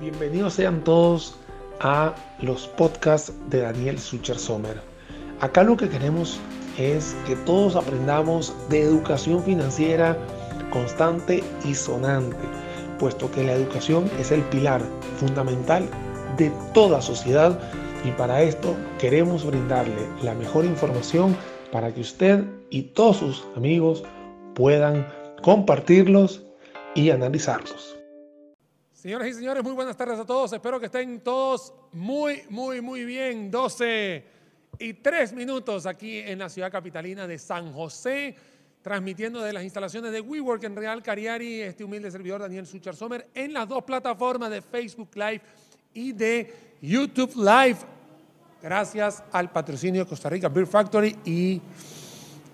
Bienvenidos sean todos a los podcasts de Daniel Sucher Sommer. Acá lo que queremos es que todos aprendamos de educación financiera constante y sonante, puesto que la educación es el pilar fundamental de toda sociedad y para esto queremos brindarle la mejor información para que usted y todos sus amigos puedan compartirlos y analizarlos. Señoras y señores, muy buenas tardes a todos. Espero que estén todos muy, muy, muy bien. 12 y 3 minutos aquí en la ciudad capitalina de San José, transmitiendo de las instalaciones de WeWork en Real Cariari, este humilde servidor Daniel Suchar Sommer, en las dos plataformas de Facebook Live y de YouTube Live. Gracias al patrocinio de Costa Rica Beer Factory y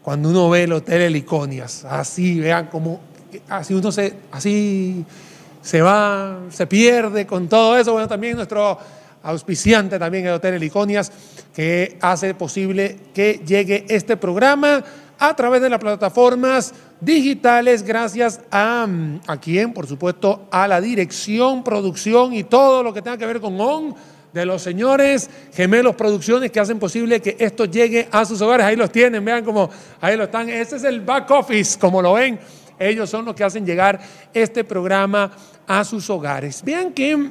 cuando uno ve el Hotel Heliconias, así, vean cómo, así uno se, así se va, se pierde con todo eso. Bueno, también nuestro auspiciante también el Hotel Heliconias, que hace posible que llegue este programa a través de las plataformas digitales, gracias a, a quien, por supuesto, a la dirección, producción y todo lo que tenga que ver con ON de los señores Gemelos Producciones que hacen posible que esto llegue a sus hogares. Ahí los tienen, vean cómo ahí lo están. Ese es el back office, como lo ven ellos son los que hacen llegar este programa a sus hogares. Vean que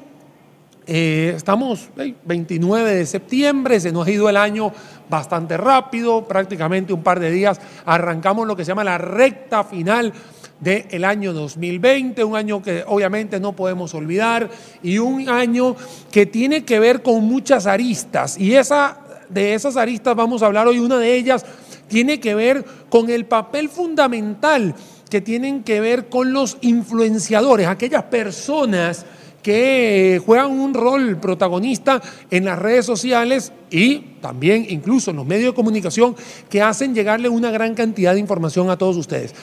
eh, estamos el 29 de septiembre, se nos ha ido el año bastante rápido, prácticamente un par de días arrancamos lo que se llama la recta final del año 2020, un año que obviamente no podemos olvidar y un año que tiene que ver con muchas aristas y esa de esas aristas vamos a hablar hoy, una de ellas tiene que ver con el papel fundamental que tienen que ver con los influenciadores, aquellas personas que juegan un rol protagonista en las redes sociales y también incluso en los medios de comunicación que hacen llegarle una gran cantidad de información a todos ustedes.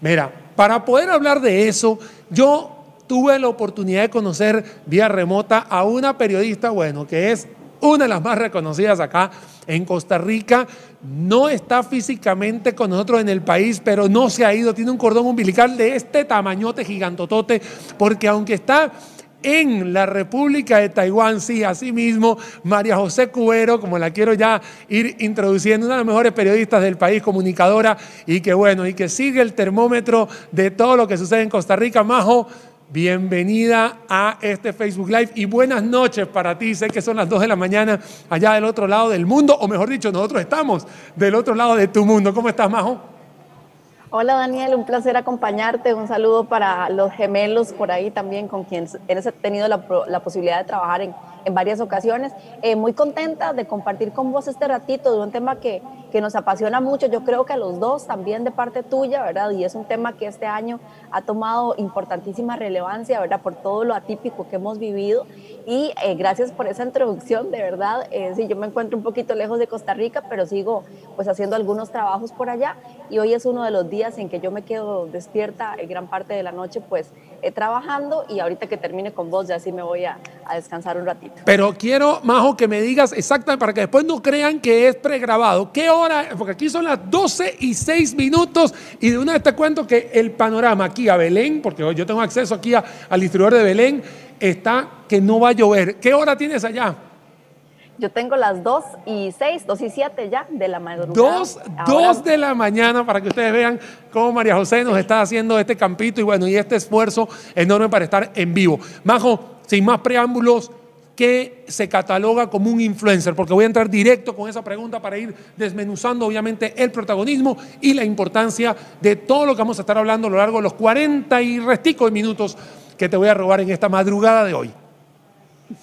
Mira, para poder hablar de eso, yo tuve la oportunidad de conocer vía remota a una periodista, bueno, que es una de las más reconocidas acá en Costa Rica, no está físicamente con nosotros en el país, pero no se ha ido, tiene un cordón umbilical de este tamañote gigantotote, porque aunque está en la República de Taiwán, sí, así mismo, María José Cubero, como la quiero ya ir introduciendo, una de las mejores periodistas del país, comunicadora, y que bueno, y que sigue el termómetro de todo lo que sucede en Costa Rica. Majo, Bienvenida a este Facebook Live y buenas noches para ti. Sé que son las 2 de la mañana allá del otro lado del mundo, o mejor dicho, nosotros estamos del otro lado de tu mundo. ¿Cómo estás, Majo? Hola Daniel, un placer acompañarte. Un saludo para los gemelos por ahí también con quienes he tenido la, posibilidad de trabajar en, en varias ocasiones. Eh, muy contenta de compartir con vos este ratito de un tema que, que nos apasiona mucho, yo creo que a los dos también de parte tuya, ¿verdad? Y es un tema que este año ha tomado importantísima relevancia, ¿verdad? Por todo lo atípico que hemos vivido. Y eh, gracias por esa introducción, de verdad. Eh, sí, yo me encuentro un poquito lejos de Costa Rica, pero sigo pues haciendo algunos trabajos por allá. Y hoy es uno de los días en que yo me quedo despierta gran parte de la noche, pues trabajando. Y ahorita que termine con vos, ya sí me voy a, a descansar un ratito. Pero quiero, Majo, que me digas exactamente, para que después no crean que es pregrabado, ¿qué hora? Porque aquí son las 12 y 6 minutos y de una vez te cuento que el panorama aquí a Belén, porque yo tengo acceso aquí al distribuidor de Belén, está que no va a llover. ¿Qué hora tienes allá? Yo tengo las 2 y 6, 2 y 7 ya de la madrugada. 2, 2 de la mañana para que ustedes vean cómo María José nos está haciendo este campito y bueno, y este esfuerzo enorme para estar en vivo. Majo, sin más preámbulos, ¿qué se cataloga como un influencer? Porque voy a entrar directo con esa pregunta para ir desmenuzando obviamente el protagonismo y la importancia de todo lo que vamos a estar hablando a lo largo de los 40 y restico de minutos que te voy a robar en esta madrugada de hoy.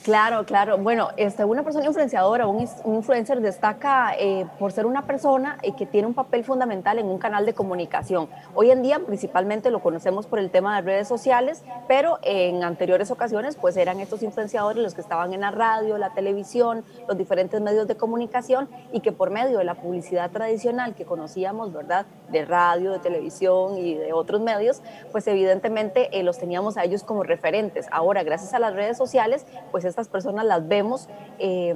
Claro, claro. Bueno, este, una persona influenciadora, un, influencer destaca eh, por ser una persona eh, que tiene un papel fundamental en un canal de comunicación. Hoy en día principalmente lo conocemos por el tema de redes sociales, pero en anteriores ocasiones pues eran estos influenciadores los que estaban en la radio, la televisión, los diferentes medios de comunicación y que por medio de la publicidad tradicional que conocíamos, ¿verdad? De radio, de televisión y de otros medios, pues evidentemente eh, los teníamos a ellos como referentes. Ahora, gracias a las redes sociales, pues pues estas personas las vemos eh,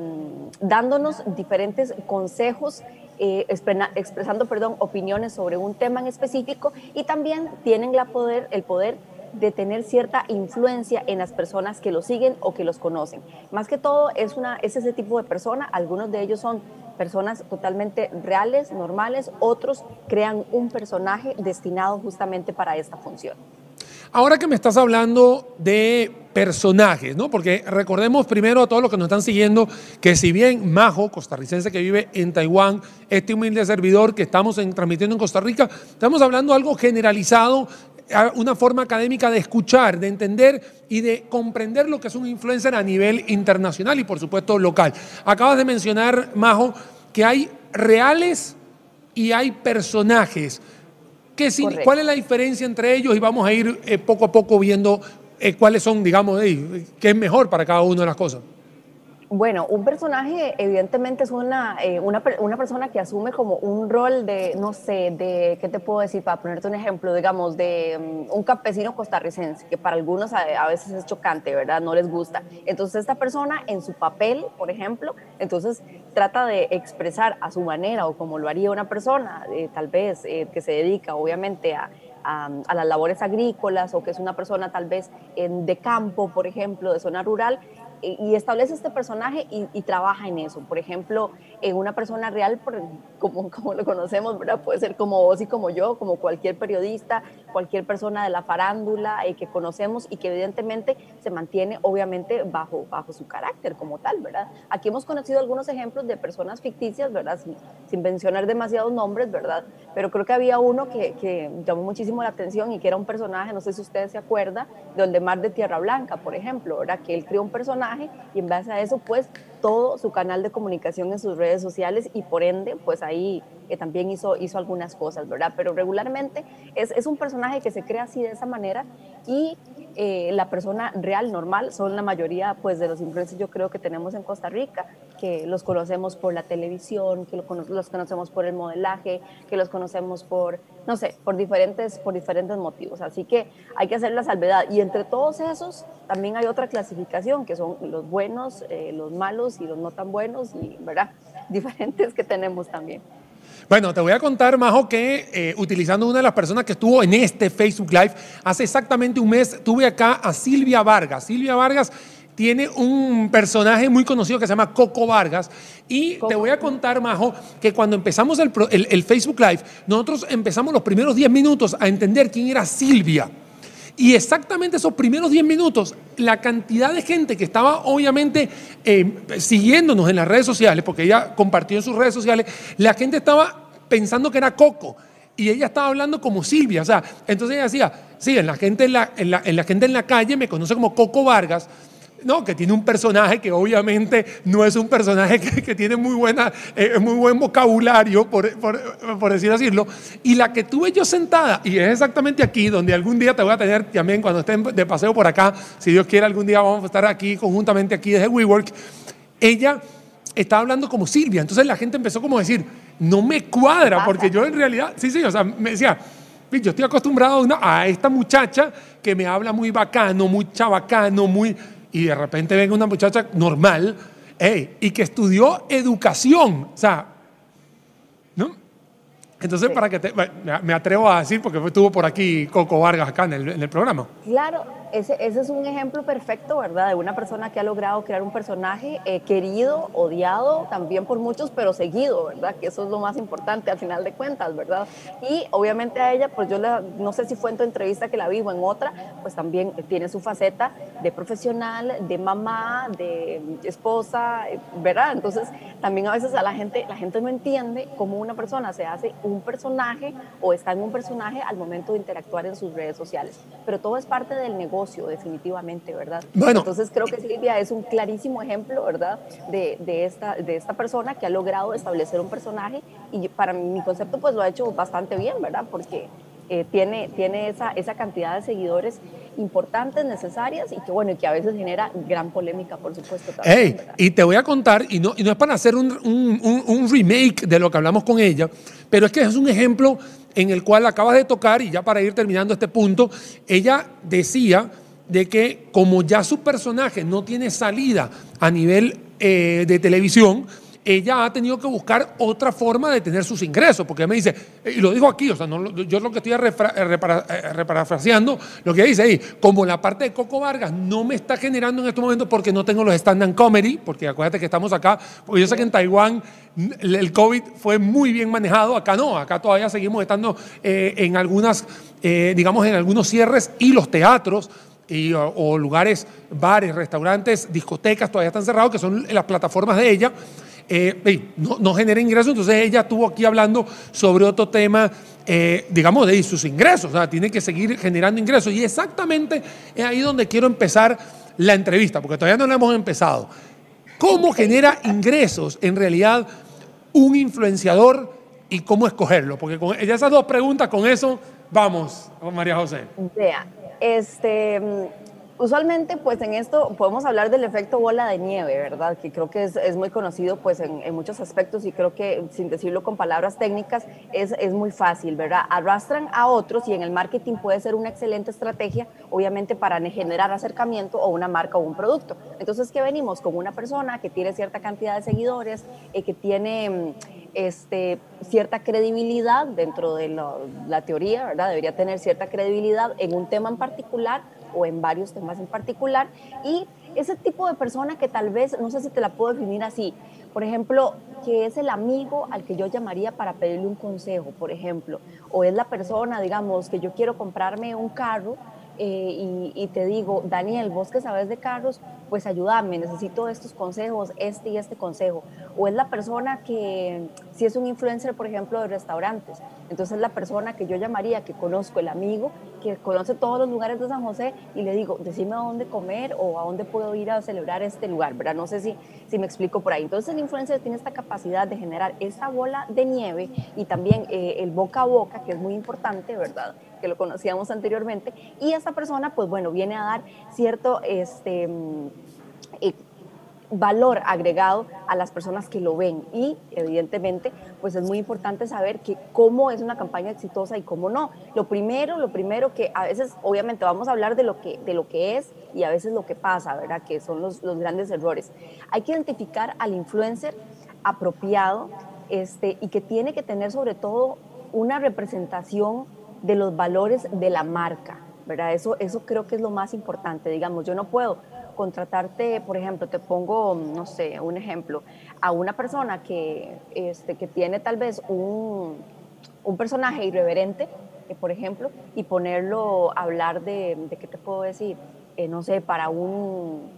dándonos diferentes consejos, eh, expresando perdón, opiniones sobre un tema en específico y también tienen la poder, el poder de tener cierta influencia en las personas que lo siguen o que los conocen. Más que todo es, una, es ese tipo de persona, algunos de ellos son personas totalmente reales, normales, otros crean un personaje destinado justamente para esta función. Ahora que me estás hablando de personajes, ¿no? Porque recordemos primero a todos los que nos están siguiendo que si bien Majo, costarricense que vive en Taiwán, este humilde servidor que estamos transmitiendo en Costa Rica, estamos hablando de algo generalizado, una forma académica de escuchar, de entender y de comprender lo que es un influencer a nivel internacional y por supuesto local. Acabas de mencionar, Majo, que hay reales y hay personajes. ¿Qué, ¿Cuál es la diferencia entre ellos? Y vamos a ir eh, poco a poco viendo eh, cuáles son, digamos, qué es mejor para cada una de las cosas. Bueno, un personaje evidentemente es una, eh, una, una, persona que asume como un rol de, no sé, de, ¿qué te puedo decir? Para ponerte un ejemplo, digamos, de mm, un campesino costarricense, que para algunos a, veces es chocante, ¿verdad? No les gusta. Entonces esta persona en su papel, por ejemplo, entonces trata de expresar a su manera o como lo haría una persona, eh, tal vez, eh, que se dedica obviamente a, a, a, las labores agrícolas o que es una persona tal vez en, de campo, por ejemplo, de zona rural, y establece este personaje y, trabaja en eso. Por ejemplo, en una persona real, como, como lo conocemos, ¿verdad? puede ser como vos y como yo, como cualquier periodista, cualquier persona de la farándula eh, que conocemos y que evidentemente se mantiene obviamente bajo, bajo su carácter como tal, ¿verdad? Aquí hemos conocido algunos ejemplos de personas ficticias, ¿verdad? Sin, sin mencionar demasiados nombres, ¿verdad? Pero creo que había uno que, que, llamó muchísimo la atención y que era un personaje, no sé si ustedes se acuerdan, de Oldemar de Tierra Blanca, por ejemplo, ¿verdad? Que él creó un personaje y en base a eso, pues todo su canal de comunicación en sus redes sociales y por ende, pues ahí también hizo, hizo algunas cosas, ¿verdad? Pero regularmente es, es un personaje que se crea así de esa manera y eh, la persona real, normal, son la mayoría pues, de los influencers yo creo que tenemos en Costa Rica, que los conocemos por la televisión, que los conocemos por el modelaje, que los conocemos por, no sé, por diferentes, por diferentes motivos. Así que hay que hacer la salvedad. Y entre todos esos también hay otra clasificación, que son los buenos, eh, los malos y los no tan buenos, y ¿verdad? diferentes que tenemos también. Bueno, te voy a contar, Majo, que eh, utilizando una de las personas que estuvo en este Facebook Live, hace exactamente un mes tuve acá a Silvia Vargas. Silvia Vargas tiene un personaje muy conocido que se llama Coco Vargas. Y te voy a contar, Majo, que cuando empezamos el, el Facebook Live, nosotros empezamos los primeros 10 minutos a entender quién era Silvia. Y exactamente esos primeros 10 minutos, la cantidad de gente que estaba obviamente eh, siguiéndonos en las redes sociales, porque ella compartió en sus redes sociales, la gente estaba pensando que era Coco. Y ella estaba hablando como Silvia, o sea, entonces ella decía, sí, la gente en la, en la, en la gente en la calle me conoce como Coco Vargas, no, que tiene un personaje que obviamente no es un personaje que, tiene muy, buena, eh, muy buen vocabulario, por, por, decir asílo. Y la que tuve yo sentada, y es exactamente aquí, donde algún día te voy a tener también cuando estén de paseo por acá, si Dios quiere, algún día vamos a estar aquí conjuntamente aquí desde WeWork. Ella estaba hablando como Silvia, entonces la gente empezó como a decir, no me cuadra, porque yo en realidad, sí, sí, o sea, me decía, yo estoy acostumbrado a, a esta muchacha que me habla muy bacano, muy chabacano, muy y de repente venga una muchacha normal y que estudió educación. O sea, ¿no? Entonces, para que te, me atrevo a decir, porque estuvo por aquí Coco Vargas acá en el, en el programa. Claro, ese, ese, es un ejemplo perfecto, ¿verdad? De una persona que ha logrado crear un personaje eh, querido, odiado también por muchos, pero seguido, ¿verdad? Que eso es lo más importante al final de cuentas, ¿verdad? Y obviamente a ella, pues yo la, no sé si fue en tu entrevista que la vi o en otra, pues también tiene su faceta de profesional, de mamá, de esposa, ¿verdad? Entonces también a veces a la gente, la gente no entiende cómo una persona se hace un personaje o está en un personaje al momento de interactuar en sus redes sociales. Pero todo es parte del negocio definitivamente, ¿verdad? Bueno. Entonces creo que Silvia es un clarísimo ejemplo, ¿verdad? De, de, esta, de esta persona que ha logrado establecer un personaje y para mi concepto pues lo ha hecho bastante bien, ¿verdad? Porque eh, tiene, tiene esa, esa cantidad de seguidores importantes, necesarias y que bueno, y que a veces genera gran polémica, por supuesto. También, y te voy a contar, y no, y no es para hacer un, un, un, remake de lo que hablamos con ella, pero es que es un ejemplo en el cual acabas de tocar, y ya para ir terminando este punto, ella decía de que como ya su personaje no tiene salida a nivel eh, de televisión, ella ha tenido que buscar otra forma de tener sus ingresos, porque ella me dice, y lo dijo aquí, o sea, yo lo que estoy reparafraseando, lo que dice ahí, como la parte de Coco Vargas no me está generando en este momento porque no tengo los stand-up comedy, porque acuérdate que estamos acá, porque yo sé que en Taiwán el COVID fue muy bien manejado, acá no, acá todavía seguimos estando eh, en algunas, eh, digamos, en algunos cierres y los teatros y, o, lugares, bares, restaurantes, discotecas todavía están cerrados, que son las plataformas de ella. Eh, no, genera ingresos, entonces ella estuvo aquí hablando sobre otro tema, eh, digamos, de sus ingresos, o sea, tiene que seguir generando ingresos. Y exactamente es ahí donde quiero empezar la entrevista, porque todavía no la hemos empezado. ¿Cómo genera ingresos en realidad un influenciador y cómo escogerlo? Porque con esas dos preguntas, con eso vamos, María José. Vea, este, usualmente pues en esto podemos hablar del efecto bola de nieve, ¿verdad? Que creo que es, muy conocido pues en, muchos aspectos y creo que sin decirlo con palabras técnicas es, es, muy fácil, ¿verdad? Arrastran a otros y en el marketing puede ser una excelente estrategia, obviamente para generar acercamiento o una marca o un producto. Entonces, ¿qué venimos? Con una persona que tiene cierta cantidad de seguidores, eh, que tiene mm, este, cierta credibilidad dentro de la teoría, ¿verdad? Debería tener cierta credibilidad en un tema en particular o en varios temas en particular. Y ese tipo de persona que tal vez, no sé si te la puedo definir así, por ejemplo, que es el amigo al que yo llamaría para pedirle un consejo, por ejemplo, o es la persona, digamos, que yo quiero comprarme un carro eh, y, te digo, Daniel, vos que sabes de carros, pues ayúdame, necesito estos consejos, este y este consejo. O es la persona que, si es un influencer, por ejemplo, de restaurantes, entonces es la persona que yo llamaría, que conozco, el amigo, que conoce todos los lugares de San José y le digo, decime a dónde comer o a dónde puedo ir a celebrar este lugar, ¿verdad? No sé si, si me explico por ahí. Entonces el influencer tiene esta capacidad de generar esa bola de nieve y también eh, el boca a boca, que es muy importante, ¿verdad? que lo conocíamos anteriormente, y esa persona, pues bueno, viene a dar cierto este, mm, eh, valor agregado a las personas que lo ven y evidentemente pues es muy importante saber que cómo es una campaña exitosa y cómo no. Lo primero, lo primero que a veces obviamente vamos a hablar de lo que, de lo que es y a veces lo que pasa, ¿verdad? Que son los, los grandes errores. Hay que identificar al influencer apropiado este, y que tiene que tener sobre todo una representación de los valores de la marca, ¿verdad? Eso, eso creo que es lo más importante, digamos, yo no puedo contratarte, por ejemplo, te pongo, no sé, un ejemplo, a una persona que, este, que tiene tal vez un, un personaje irreverente, eh, por ejemplo, y ponerlo a hablar de, de ¿qué te puedo decir? Eh, no sé, para un,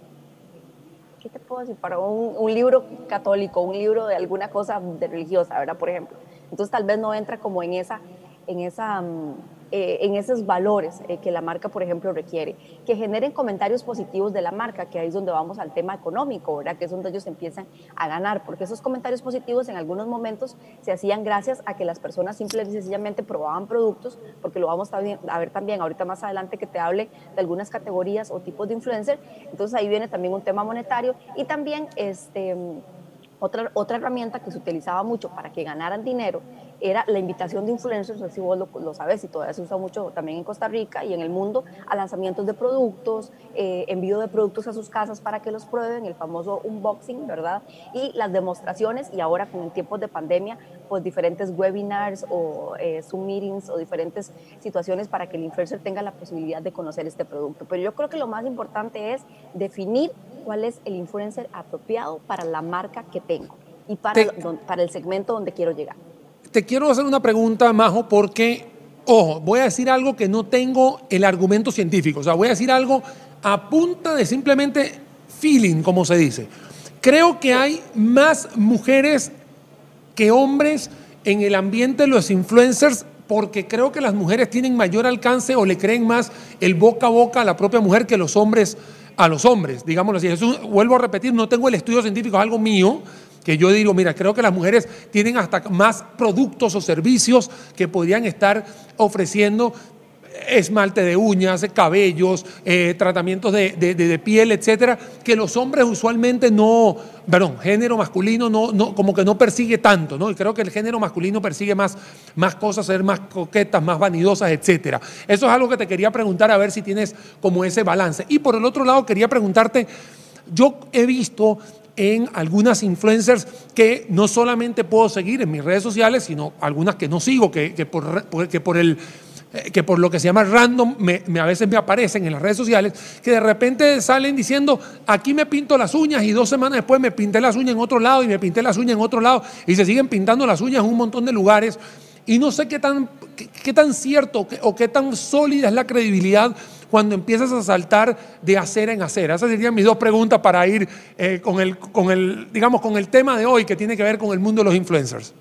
¿qué te puedo decir? Para un, un, libro católico, un libro de alguna cosa de religiosa, ¿verdad? Por ejemplo. Entonces tal vez no entra como en esa en, esa, mm, eh, en esos valores eh, que la marca, por ejemplo, requiere, que generen comentarios positivos de la marca, que ahí es donde vamos al tema económico, ¿verdad? que es donde ellos empiezan a ganar, porque esos comentarios positivos en algunos momentos se hacían gracias a que las personas simplemente y sencillamente probaban productos, porque lo vamos a ver también ahorita más adelante que te hable de algunas categorías o tipos de influencer, entonces ahí viene también un tema monetario y también este otra, otra herramienta que se utilizaba mucho para que ganaran dinero era la invitación de influencers, si vos lo, sabes, y todavía se usa mucho también en Costa Rica y en el mundo, a lanzamientos de productos, eh, envío de productos a sus casas para que los prueben, el famoso unboxing, ¿verdad? Y las demostraciones, y ahora con tiempos de pandemia, pues diferentes webinars o eh, Zoom meetings o diferentes situaciones para que el influencer tenga la posibilidad de conocer este producto. Pero yo creo que lo más importante es definir cuál es el influencer apropiado para la marca que tengo y para, para el segmento donde quiero llegar te quiero hacer una pregunta, Majo, porque, ojo, voy a decir algo que no tengo el argumento científico. O sea, voy a decir algo a punta de simplemente feeling, como se dice. Creo que hay más mujeres que hombres en el ambiente de los influencers porque creo que las mujeres tienen mayor alcance o le creen más el boca a boca a la propia mujer que los hombres a los hombres, digámoslo así. Eso, vuelvo a repetir, no tengo el estudio científico, es algo mío, que yo digo, mira, creo que las mujeres tienen hasta más productos o servicios que podrían estar ofreciendo esmalte de uñas, cabellos, eh, tratamientos de, piel, etcétera, que los hombres usualmente no, perdón, género masculino no, no, como que no persigue tanto, ¿no? Y creo que el género masculino persigue más, más cosas, ser más coquetas, más vanidosas, etcétera. Eso es algo que te quería preguntar a ver si tienes como ese balance. Y por el otro lado, quería preguntarte, yo he visto en algunas influencers que no solamente puedo seguir en mis redes sociales, sino algunas que no sigo, que, por, que por el eh, que por lo que se llama random, me, a veces me aparecen en las redes sociales, que de repente salen diciendo, aquí me pinto las uñas y dos semanas después me pinté las uñas en otro lado y me pinté las uñas en otro lado y se siguen pintando las uñas en un montón de lugares. Y no sé qué tan, qué, tan cierto o qué tan sólida es la credibilidad cuando empiezas a saltar de acera en acera? Esas serían mis dos preguntas para ir eh, con, el, con, el, digamos, con el tema de hoy que tiene que ver con el mundo de los influencers.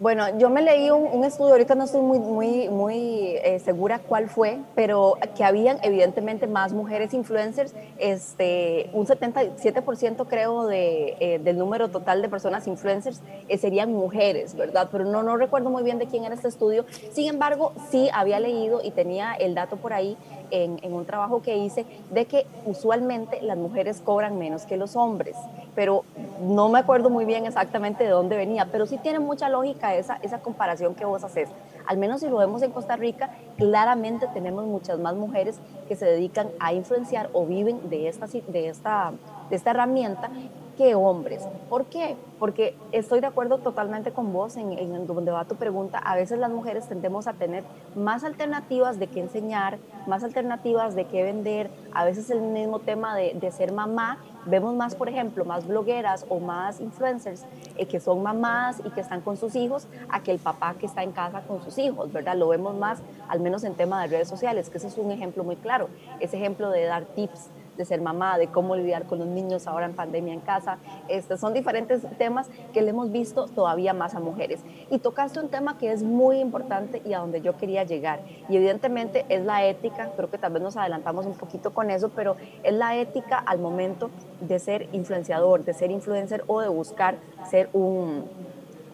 Bueno, yo me leí un, estudio, ahorita no estoy muy, muy, muy eh, segura cuál fue, pero que habían evidentemente más mujeres influencers, este, un 77% creo de, eh, del número total de personas influencers eh, serían mujeres, ¿verdad? Pero no, no recuerdo muy bien de quién era este estudio. Sin embargo, sí había leído y tenía el dato por ahí en, un trabajo que hice de que usualmente las mujeres cobran menos que los hombres, pero no me acuerdo muy bien exactamente de dónde venía, pero sí tiene mucha lógica esa, esa comparación que vos haces. Al menos si lo vemos en Costa Rica, claramente tenemos muchas más mujeres que se dedican a influenciar o viven de esta, de esta, de esta herramienta que hombres. ¿Por qué? Porque estoy de acuerdo totalmente con vos en, en, donde va tu pregunta. A veces las mujeres tendemos a tener más alternativas de qué enseñar, más alternativas de qué vender. A veces el mismo tema de, de ser mamá Vemos más, por ejemplo, más blogueras o más influencers eh, que son mamás y que están con sus hijos a que el papá que está en casa con sus hijos, ¿verdad? Lo vemos más, al menos en tema de redes sociales, que ese es un ejemplo muy claro. Ese ejemplo de dar tips de ser mamá, de cómo lidiar con los niños ahora en pandemia en casa. Estos son diferentes temas que le hemos visto todavía más a mujeres. Y tocaste un tema que es muy importante y a donde yo quería llegar. Y evidentemente es la ética, creo que tal vez nos adelantamos un poquito con eso, pero es la ética al momento de ser influenciador, de ser influencer o de buscar ser un,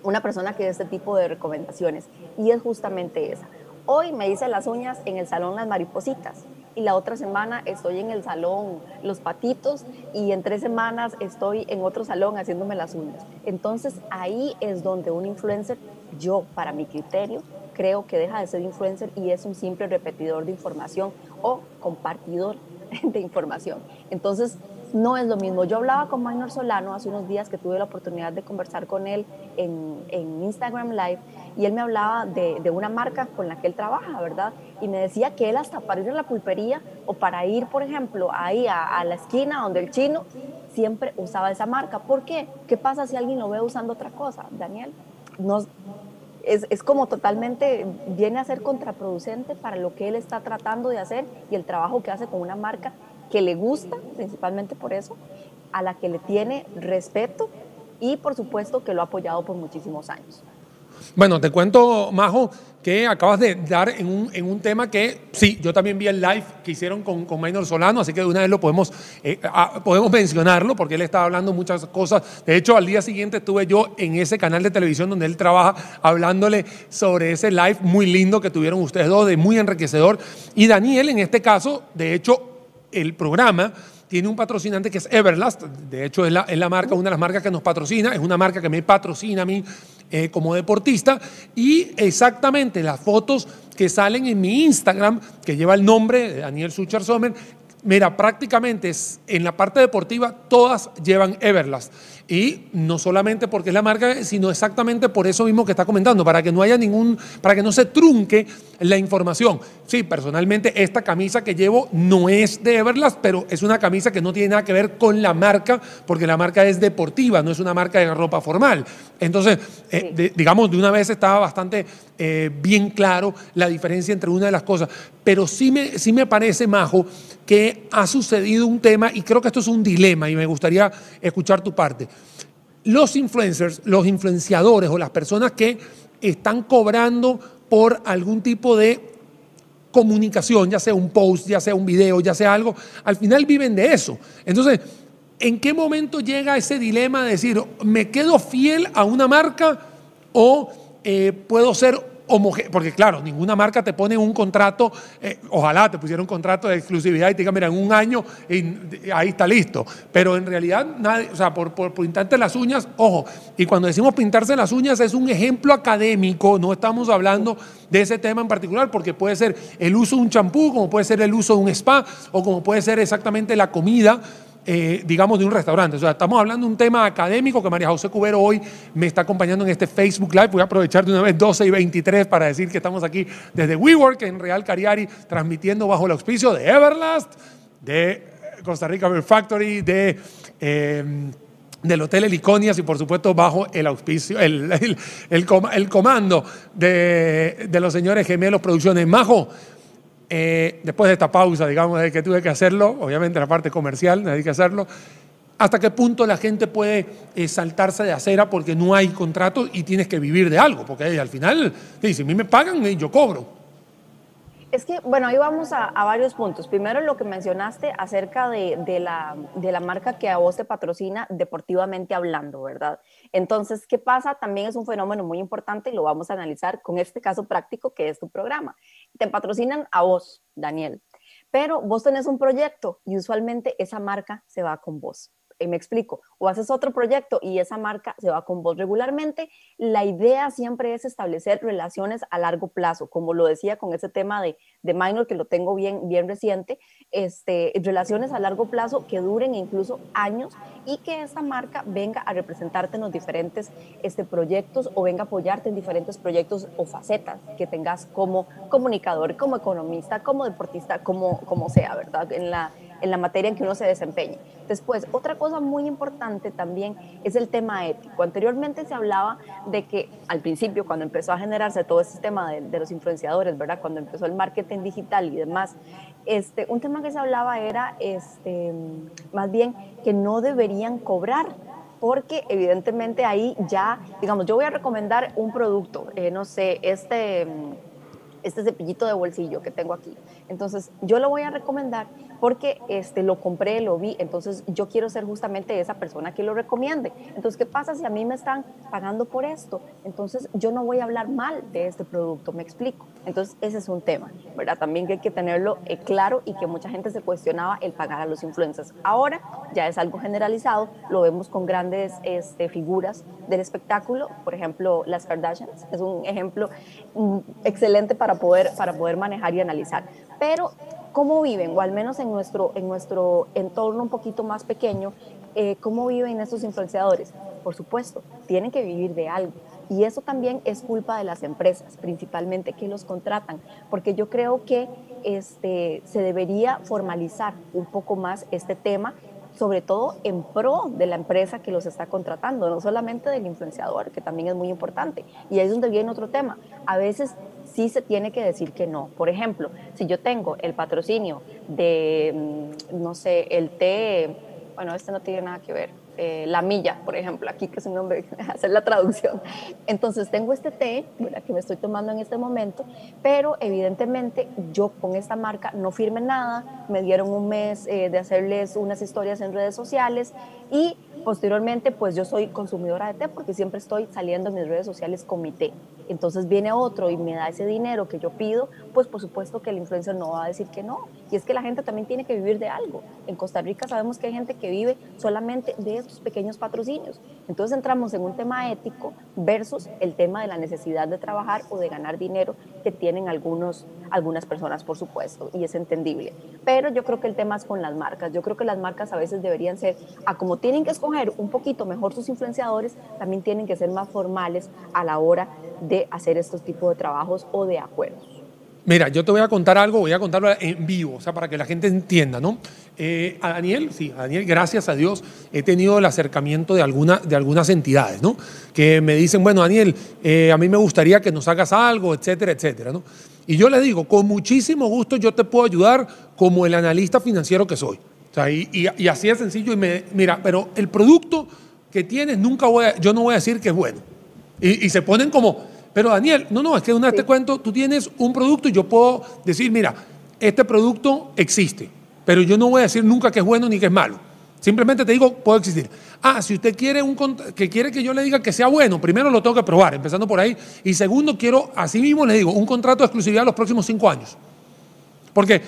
una persona que dé este tipo de recomendaciones. Y es justamente esa. Hoy me hice las uñas en el salón Las Maripositas y la otra semana estoy en el salón Los Patitos y en tres semanas estoy en otro salón haciéndome las uñas. Entonces ahí es donde un influencer, yo para mi criterio, creo que deja de ser influencer y es un simple repetidor de información o compartidor de información. Entonces, no es lo mismo. Yo hablaba con Maynor Solano hace unos días que tuve la oportunidad de conversar con él en, Instagram Live y él me hablaba de, una marca con la que él trabaja, ¿verdad? Y me decía que él hasta para ir a la pulpería o para ir, por ejemplo, ahí a, a la esquina donde el chino, siempre usaba esa marca. ¿Por qué? ¿Qué pasa si alguien lo ve usando otra cosa, Daniel? No, es, es, como totalmente, viene a ser contraproducente para lo que él está tratando de hacer y el trabajo que hace con una marca que le gusta, principalmente por eso, a la que le tiene respeto y por supuesto que lo ha apoyado por muchísimos años. Bueno, te cuento, Majo, que acabas de dar en un, en un, tema que sí, yo también vi el live que hicieron con, con Maynor Solano, así que de una vez lo podemos, eh, podemos mencionarlo porque él estaba hablando muchas cosas. De hecho, al día siguiente estuve yo en ese canal de televisión donde él trabaja hablándole sobre ese live muy lindo que tuvieron ustedes dos, de muy enriquecedor. Y Daniel, en este caso, de hecho, el programa tiene un patrocinante que es Everlast, de hecho es la, es la, marca, una de las marcas que nos patrocina, es una marca que me patrocina a mí eh, como deportista. Y exactamente las fotos que salen en mi Instagram, que lleva el nombre de Daniel Sucher Sommer, mira, prácticamente en la parte deportiva todas llevan Everlast. Y no solamente porque es la marca, sino exactamente por eso mismo que está comentando, para que no haya ningún, para que no se trunque la información. Sí, personalmente esta camisa que llevo no es de Everlast, pero es una camisa que no tiene nada que ver con la marca, porque la marca es deportiva, no es una marca de ropa formal. Entonces, eh, digamos, de una vez estaba bastante eh, bien claro la diferencia entre una de las cosas. Pero sí me, sí me parece, Majo, que ha sucedido un tema, y creo que esto es un dilema, y me gustaría escuchar tu parte los influencers, los influenciadores o las personas que están cobrando por algún tipo de comunicación, ya sea un post, ya sea un video, ya sea algo, al final viven de eso. Entonces, ¿en qué momento llega ese dilema de decir, me quedo fiel a una marca o eh, puedo ser porque claro, ninguna marca te pone un contrato, eh, ojalá te pusiera un contrato de exclusividad y te diga, mira, en un año y ahí está listo. Pero en realidad, nadie, o sea, por, por pintarte las uñas, ojo, y cuando decimos pintarse las uñas es un ejemplo académico, no estamos hablando de ese tema en particular, porque puede ser el uso de un champú, como puede ser el uso de un spa, o como puede ser exactamente la comida eh, digamos, de un restaurante. O sea, estamos hablando de un tema académico que María José Cubero hoy me está acompañando en este Facebook Live. Voy a aprovechar de una vez 12 y 23 para decir que estamos aquí desde WeWork en Real Cariari, transmitiendo bajo el auspicio de Everlast, de Costa Rica Beer Factory, de... Eh, del Hotel Heliconias y por supuesto bajo el auspicio, el, el, comando de, de, los señores gemelos Producciones. Majo, eh, después de esta pausa, digamos, de que tuve que hacerlo, obviamente la parte comercial, hay que hacerlo, ¿hasta qué punto la gente puede eh, saltarse de acera porque no hay contrato y tienes que vivir de algo? Porque al final, si a mí me pagan, yo cobro. Es que, bueno, ahí vamos a, varios puntos. Primero, lo que mencionaste acerca de, la, de, la, marca que a vos te patrocina deportivamente hablando, ¿verdad? Entonces, ¿qué pasa? También es un fenómeno muy importante y lo vamos a analizar con este caso práctico que es tu programa. Te patrocinan a vos, Daniel, pero vos tenés un proyecto y usualmente esa marca se va con vos. Y me explico, o haces otro proyecto y esa marca se va con vos regularmente. La idea siempre es establecer relaciones a largo plazo, como lo decía con ese tema de, de minor que lo tengo bien, bien reciente, este, relaciones a largo plazo que duren incluso años y que esta marca venga a representarte en los diferentes este, proyectos o venga a apoyarte en diferentes proyectos o facetas que tengas como comunicador, como economista, como deportista, como, como sea, ¿verdad? En la, en la materia en que uno se desempeñe. Después, otra cosa muy importante también es el tema ético. Anteriormente se hablaba de que al principio, cuando empezó a generarse todo este tema de, los influenciadores, ¿verdad? Cuando empezó el marketing digital y demás, este, un tema que se hablaba era este, más bien que no deberían cobrar porque evidentemente ahí ya, digamos, yo voy a recomendar un producto, eh, no sé, este, este cepillito de bolsillo que tengo aquí. Entonces, yo lo voy a recomendar porque este, lo compré, lo vi, entonces yo quiero ser justamente esa persona que lo recomiende. Entonces, ¿qué pasa si a mí me están pagando por esto? Entonces, yo no voy a hablar mal de este producto, me explico. Entonces, ese es un tema, ¿verdad? También que hay que tenerlo eh, claro y que mucha gente se cuestionaba el pagar a los influencers. Ahora ya es algo generalizado, lo vemos con grandes este, figuras del espectáculo, por ejemplo, las Kardashians, es un ejemplo mm, excelente para poder, para poder manejar y analizar. Pero cómo viven, o al menos en nuestro, en nuestro entorno un poquito más pequeño, eh, cómo viven estos influenciadores. Por supuesto, tienen que vivir de algo. Y eso también es culpa de las empresas, principalmente que los contratan, porque yo creo que este, se debería formalizar un poco más este tema sobre todo en pro de la empresa que los está contratando, no solamente del influenciador, que también es muy importante. Y ahí es donde viene otro tema. A veces sí se tiene que decir que no. Por ejemplo, si yo tengo el patrocinio de, mm, no sé, el té, bueno, este no tiene nada que ver, eh, la milla, por ejemplo, aquí que es un nombre, hacer la traducción. Entonces tengo este té que me estoy tomando en este momento, pero evidentemente yo con esta marca no firme nada, me dieron un mes eh, de hacerles unas historias en redes sociales y posteriormente pues yo soy consumidora de té porque siempre estoy saliendo en mis redes sociales con mi té. Entonces viene otro y me da ese dinero que yo pido, pues por supuesto que el influencer no va a decir que no. Y es que la gente también tiene que vivir de algo. En Costa Rica sabemos que hay gente que vive solamente de estos pequeños patrocinios. Entonces entramos en un tema ético versus el tema de la necesidad de trabajar o de ganar dinero que tienen algunos, algunas personas, por supuesto, y es entendible. Pero yo creo que el tema es con las marcas. Yo creo que las marcas a veces deberían ser, a como tienen que escoger un poquito mejor sus influenciadores, también tienen que ser más formales a la hora de hacer estos tipos de trabajos o de acuerdos. Mira, yo te voy a contar algo, voy a contarlo en vivo, o sea, para que la gente entienda, ¿no? Eh, a Daniel, sí, a Daniel, gracias a Dios, he tenido el acercamiento de, alguna, de algunas entidades, ¿no? Que me dicen, bueno, Daniel, eh, a mí me gustaría que nos hagas algo, etcétera, etcétera, ¿no? Y yo le digo, con muchísimo gusto yo te puedo ayudar como el analista financiero que soy. O sea, y, así es sencillo. Y me, mira, pero el producto que tienes, nunca voy a, yo no voy a decir que es bueno. Y, se ponen como, pero Daniel, no, no, es que una vez te cuento, tú tienes un producto y yo puedo decir, mira, este producto existe, pero yo no voy a decir nunca que es bueno ni que es malo. Simplemente te digo, puede existir. Ah, si usted quiere un que quiere que yo le diga que sea bueno, primero lo tengo que probar, empezando por ahí. Y segundo, quiero, así mismo le digo, un contrato de exclusividad los próximos cinco años. Porque,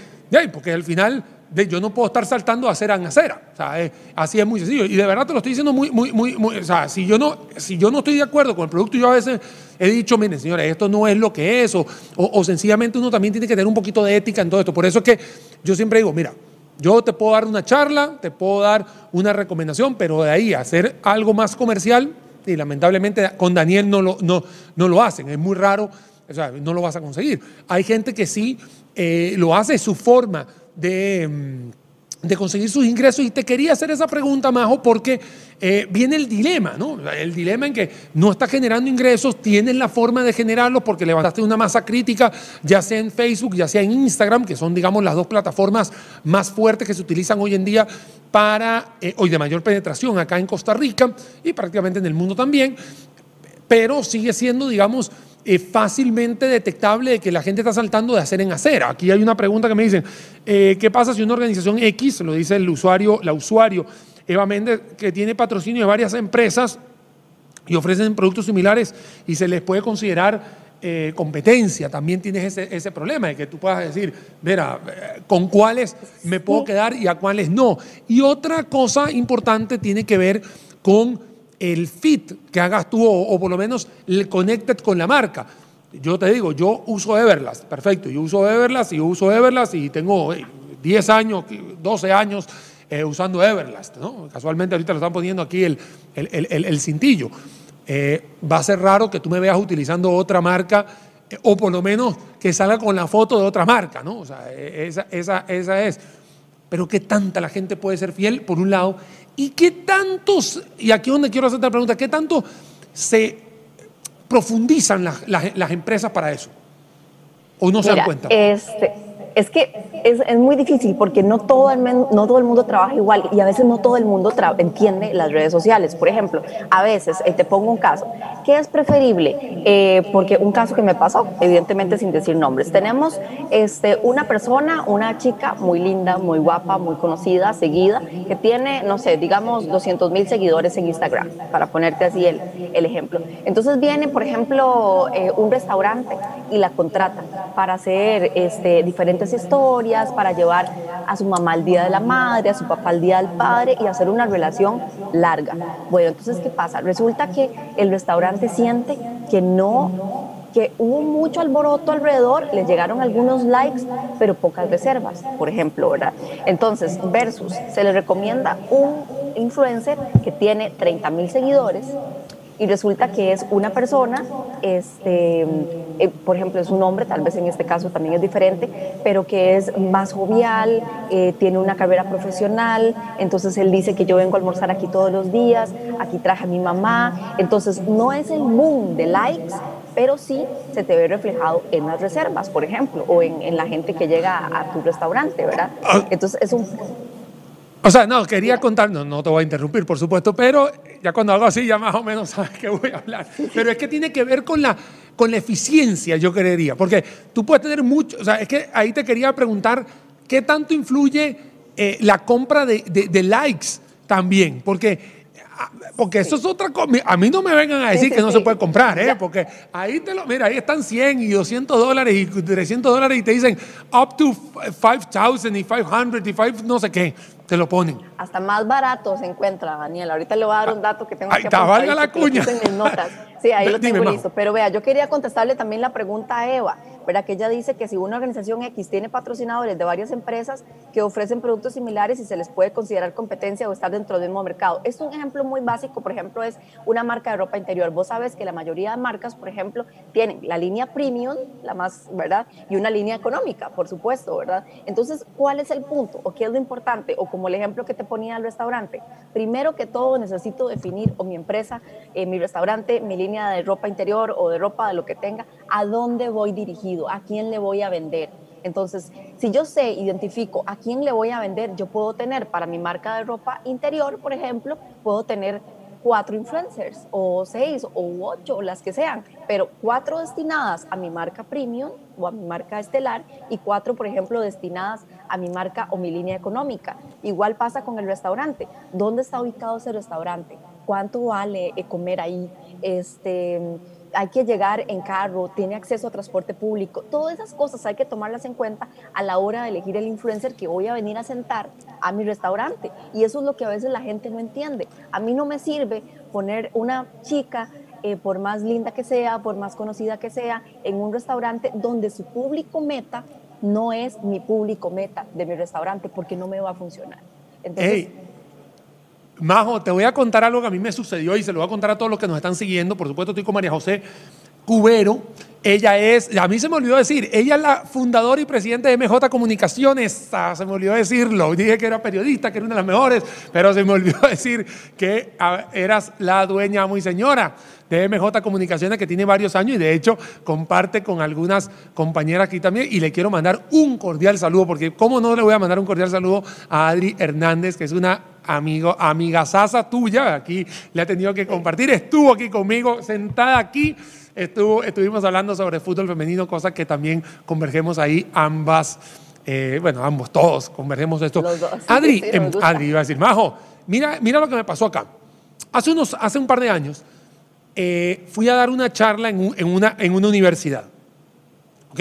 porque al final yo no puedo estar saltando acera en acera. O sea, así es muy sencillo. Y de verdad te lo estoy diciendo muy, muy, muy, muy, o sea, si yo, no, si yo no estoy de acuerdo con el producto, yo a veces he dicho, miren, señores, esto no es lo que es, o, o, sencillamente uno también tiene que tener un poquito de ética en todo esto. Por eso es que yo siempre digo, mira, Yo te puedo dar una charla, te puedo dar una recomendación, pero de ahí hacer algo más comercial, y lamentablemente con Daniel no lo, no, no lo hacen, es muy raro, o sea, no lo vas a conseguir. Hay gente que sí eh, lo hace, su forma de... Mm, de conseguir sus ingresos. Y te quería hacer esa pregunta, Majo, porque eh, viene el dilema, ¿no? El dilema en que no estás generando ingresos, tienes la forma de generarlos porque levantaste una masa crítica, ya sea en Facebook, ya sea en Instagram, que son, digamos, las dos plataformas más fuertes que se utilizan hoy en día para, eh, hoy de mayor penetración acá en Costa Rica y prácticamente en el mundo también, pero sigue siendo, digamos, es fácilmente detectable de que la gente está saltando de hacer en hacer. Aquí hay una pregunta que me dicen, eh, ¿qué pasa si una organización X, lo dice el usuario, la usuario Eva Méndez, que tiene patrocinio de varias empresas y ofrecen productos similares y se les puede considerar eh, competencia? También tienes ese, ese, problema de que tú puedas decir, mira, eh, ¿con cuáles me puedo quedar y a cuáles no? Y otra cosa importante tiene que ver con el fit que hagas tú o, por lo menos el connected con la marca. Yo te digo, yo uso Everlast, perfecto, yo uso Everlast y yo uso Everlast y tengo 10 años, 12 años eh, usando Everlast, ¿no? Casualmente ahorita lo están poniendo aquí el, el, cintillo. Eh, va a ser raro que tú me veas utilizando otra marca eh, o por lo menos que salga con la foto de otra marca, ¿no? O sea, esa, esa, esa es. Pero qué tanta la gente puede ser fiel, por un lado, ¿Y qué tantos, y aquí es donde quiero hacerte la pregunta, qué tanto se profundizan las, empresas para eso? ¿O no se dan cuenta? Este, es que es, es, muy difícil porque no todo, el, no todo el mundo trabaja igual y a veces no todo el mundo entiende las redes sociales. Por ejemplo, a veces, eh, te pongo un caso, ¿qué es preferible? Eh, porque un caso que me pasó, evidentemente sin decir nombres, tenemos este, una persona, una chica muy linda, muy guapa, muy conocida, seguida, que tiene, no sé, digamos 200 mil seguidores en Instagram, para ponerte así el, el ejemplo. Entonces viene, por ejemplo, eh, un restaurante y la contrata para hacer este, diferentes historias para llevar a su mamá al Día de la Madre, a su papá al Día del Padre y hacer una relación larga. Bueno, entonces, ¿qué pasa? Resulta que el restaurante siente que no que hubo mucho alboroto alrededor, le llegaron algunos likes, pero pocas reservas, por ejemplo, ¿verdad? Entonces, versus, se le recomienda un influencer que tiene 30 mil seguidores, y resulta que es una persona, este, eh, por ejemplo, es un hombre, tal vez en este caso también es diferente, pero que es más jovial, eh, tiene una carrera profesional, entonces él dice que yo vengo a almorzar aquí todos los días, aquí traje a mi mamá, entonces no es el boom de likes, pero sí se te ve reflejado en las reservas, por ejemplo, o en, en la gente que llega a, a tu restaurante, ¿verdad? Ah. Entonces es un o sea, no, quería contar, no, no te voy a interrumpir, por supuesto, pero ya cuando hago así ya más o menos sabes que voy a hablar. Pero es que tiene que ver con la, con la eficiencia, yo creería, porque tú puedes tener mucho, o sea, es que ahí te quería preguntar qué tanto influye eh, la compra de, de likes también, porque porque eso es otra cosa. A mí no me vengan a decir que no se puede comprar, ¿eh? Porque ahí te lo, mira, ahí están 100 y 200 dólares y 300 dólares y te dicen up to 5,000 y 500 y 5 no sé qué. Te lo ponen. Hasta más barato se encuentra, Daniel. Ahorita le voy a dar un dato que tengo ahí que está, valga la cuña. En notas. Sí, ahí lo tengo listo. Pero vea, yo quería contestarle también la pregunta a Eva, ¿verdad? Que ella dice que si una organización X tiene patrocinadores de varias empresas que ofrecen productos similares y se les puede considerar competencia o estar dentro del mismo mercado. Es un ejemplo muy básico, por ejemplo, es una marca de ropa interior. Vos sabes que la mayoría de marcas, por ejemplo, tienen la línea premium, la más, ¿verdad? Y una línea económica, por supuesto, ¿verdad? Entonces, ¿cuál es el punto? ¿O qué es lo importante? O como el ejemplo que te ponía el restaurante. Primero que todo, necesito definir, o mi empresa, eh, mi restaurante, mi de ropa interior o de ropa de lo que tenga, a dónde voy dirigido, a quién le voy a vender. Entonces, si yo sé, identifico a quién le voy a vender, yo puedo tener para mi marca de ropa interior, por ejemplo, puedo tener cuatro influencers o seis o ocho, las que sean, pero cuatro destinadas a mi marca premium o a mi marca estelar y cuatro, por ejemplo, destinadas a mi marca o mi línea económica. Igual pasa con el restaurante. ¿Dónde está ubicado ese restaurante? ¿Cuánto vale eh, comer ahí? este, hay que llegar en carro, tiene acceso a transporte público, todas esas cosas hay que tomarlas en cuenta a la hora de elegir el influencer que voy a venir a sentar a mi restaurante. Y eso es lo que a veces la gente no entiende. A mí no me sirve poner una chica, eh, por más linda que sea, por más conocida que sea, en un restaurante donde su público meta no es mi público meta de mi restaurante porque no me va a funcionar. Entonces, Majo, te voy a contar algo que a mí me sucedió y se lo voy a contar a todos los que nos están siguiendo. Por supuesto, estoy con María José Cubero. Ella es, a mí se me olvidó decir, ella es la fundadora y presidenta de MJ Comunicaciones. Ah, se me olvidó decirlo. Dije que era periodista, que era una de las mejores, pero se me olvidó decir que ah, eras la dueña muy señora de MJ Comunicaciones, que tiene varios años y de hecho comparte con algunas compañeras aquí también. Y le quiero mandar un cordial saludo, porque ¿cómo no le voy a mandar un cordial saludo a Adri Hernández, que es una amigo, amiga sasa tuya, aquí le ha tenido que compartir, estuvo aquí conmigo, sentada aquí, estuvo, estuvimos hablando sobre fútbol femenino, cosa que también convergemos ahí ambas, eh, bueno, ambos, todos convergemos esto. Adri, em, Adri iba a decir, Majo, mira, mira lo que me pasó acá. Hace, unos, hace un par de años eh, fui a dar una charla en, una, en una universidad, ¿ok?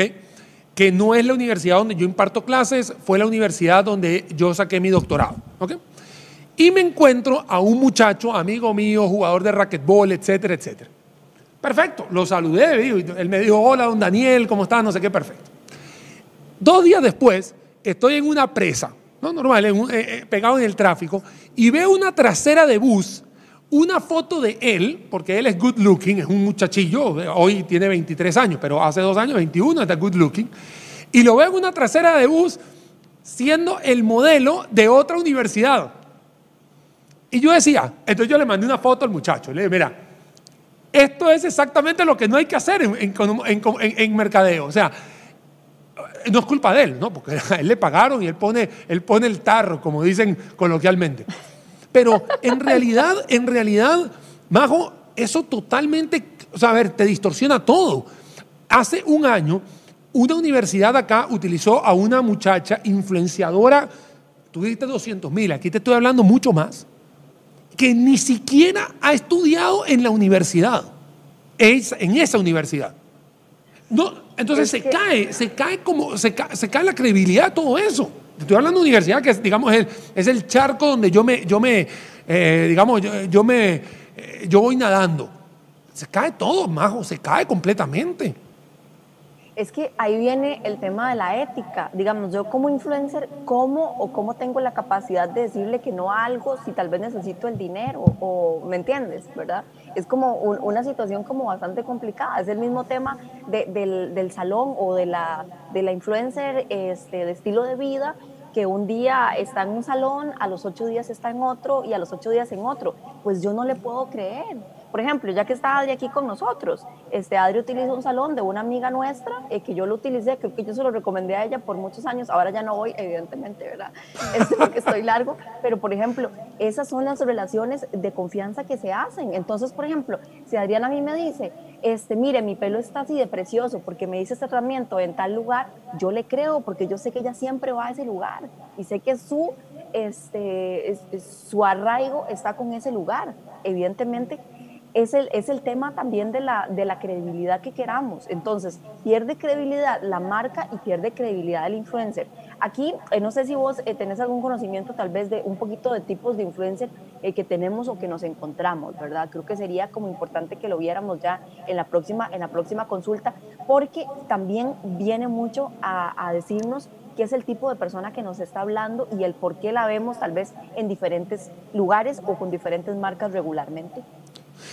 Que no es la universidad donde yo imparto clases, fue la universidad donde yo saqué mi doctorado, ¿ok? Y me encuentro a un muchacho, amigo mío, jugador de racquetball, etcétera, etcétera. Perfecto, lo saludé, él me dijo, hola, don Daniel, ¿cómo estás? No sé qué, perfecto. Dos días después, estoy en una presa, no normal, eh, eh, pegado en el tráfico, y veo una trasera de bus, una foto de él, porque él es good looking, es un muchachillo, hoy tiene 23 años, pero hace dos años, 21, está good looking, y lo veo en una trasera de bus siendo el modelo de otra universidad. Y yo decía, entonces yo le mandé una foto al muchacho, le dije, mira, esto es exactamente lo que no hay que hacer en, mercadeo. O sea, no es culpa de él, ¿no? Porque a él le pagaron y él pone, él pone el tarro, como dicen coloquialmente. Pero en realidad, en realidad, Majo, eso totalmente, o sea, a ver, te distorsiona todo. Hace un año, una universidad acá utilizó a una muchacha influenciadora, tú dijiste 200 mil, aquí te estoy hablando mucho más que ni siquiera ha estudiado en la universidad, es en esa universidad. No, entonces se cae, se cae como, se cae, la credibilidad de todo eso. Estoy hablando de universidad que digamos, es, es el charco donde yo me, yo me eh, digamos, yo, me, eh, yo voy nadando. Se cae todo, majo, se cae completamente es que ahí viene el tema de la ética. Digamos, yo como influencer, ¿cómo o cómo tengo la capacidad de decirle que no algo si tal vez necesito el dinero? O, ¿Me entiendes? ¿Verdad? Es como una situación como bastante complicada. Es el mismo tema del, del, salón o de la, de la influencer este, de estilo de vida que un día está en un salón, a los ocho días está en otro y a los ocho días en otro. Pues yo no le puedo creer. Por ejemplo, ya que está Adri aquí con nosotros, este Adri utiliza un salón de una amiga nuestra eh, que yo lo utilicé, creo que yo se lo recomendé a ella por muchos años, ahora ya no voy, evidentemente, ¿verdad? Es porque estoy largo, pero por ejemplo, esas son las relaciones de confianza que se hacen. Entonces, por ejemplo, si Adriana a mí me dice, este, mire, mi pelo está así de precioso porque me dice este tratamiento en tal lugar, yo le creo porque yo sé que ella siempre va a ese lugar y sé que su, este, su arraigo está con ese lugar. Evidentemente, es el, es el tema también de la, de la credibilidad que queramos. Entonces, pierde credibilidad la marca y pierde credibilidad el influencer. Aquí, eh, no sé si vos eh, tenés algún conocimiento tal vez de un poquito de tipos de influencer eh, que tenemos o que nos encontramos, ¿verdad? Creo que sería como importante que lo viéramos ya en la próxima, en la próxima consulta, porque también viene mucho a, a decirnos qué es el tipo de persona que nos está hablando y el por qué la vemos tal vez en diferentes lugares o con diferentes marcas regularmente.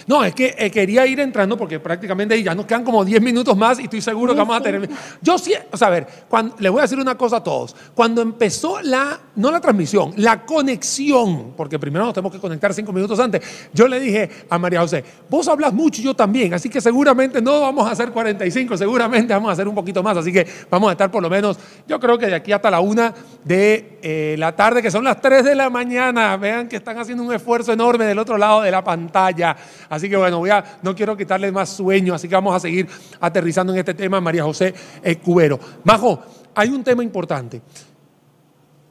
No, es que eh, quería ir entrando porque prácticamente ya nos quedan como 10 minutos más y estoy seguro que vamos a tener. Yo sí, o sea, a ver, cuando, le voy a decir una cosa a todos. Cuando empezó la, no la transmisión, la conexión, porque primero nos tenemos que conectar cinco minutos antes, yo le dije a María José, vos hablas mucho y yo también, así que seguramente no vamos a hacer 45, seguramente vamos a hacer un poquito más, así que vamos a estar por lo menos, yo creo que de aquí hasta la una de eh, la tarde, que son las 3 de la mañana. Vean que están haciendo un esfuerzo enorme del otro lado de la pantalla. Así que bueno, voy a, no quiero quitarles más sueño, así que vamos a seguir aterrizando en este tema, María José eh, Cubero. Majo, hay un tema importante.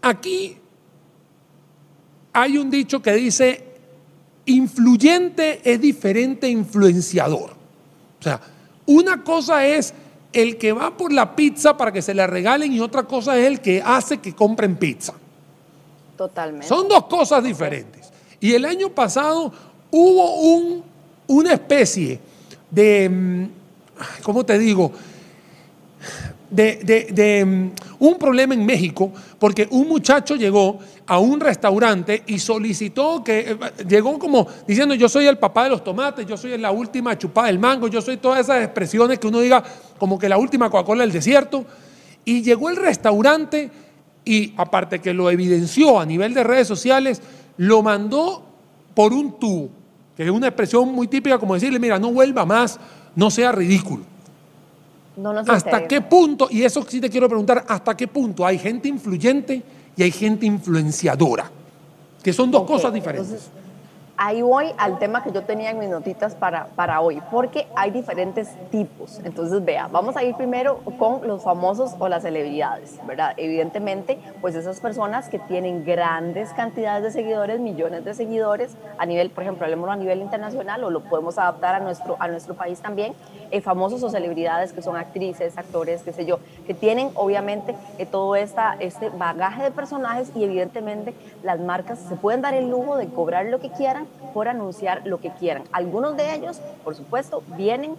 Aquí hay un dicho que dice, influyente es diferente a influenciador. O sea, una cosa es el que va por la pizza para que se la regalen y otra cosa es el que hace que compren pizza. Totalmente. Son dos cosas diferentes. Y el año pasado hubo un, una especie de, mm, ¿cómo te digo? de, mm, un problema en México, porque un muchacho llegó a un restaurante y solicitó que, eh, llegó como diciendo, yo soy el papá de los tomates, yo soy la última chupada del mango, yo soy todas esas expresiones que uno diga como que la última Coca-Cola del desierto. Y llegó el restaurante y aparte que lo evidenció a nivel de redes sociales, lo mandó por un tubo, que es una expresión muy típica como decirle, mira, no vuelva más, no sea ridículo. ¿Hasta qué punto, y eso sí te quiero preguntar, hasta qué punto hay gente influyente y hay gente influenciadora? Que son dos cosas diferentes ahí voy al tema que yo tenía en mis notitas para, para hoy, porque hay diferentes tipos. Entonces, vea, vamos a ir primero con los famosos o las celebridades, ¿verdad? Evidentemente, pues esas personas que tienen grandes cantidades de seguidores, millones de seguidores, a nivel, por ejemplo, hablemos a nivel internacional o lo podemos adaptar a nuestro, a nuestro país también, eh, famosos o celebridades que son actrices, actores, qué sé yo, que tienen obviamente eh, todo esta, este bagaje de personajes y evidentemente las marcas se pueden dar el lujo de cobrar lo que quieran por anunciar lo que quieran. Algunos de ellos, por supuesto, vienen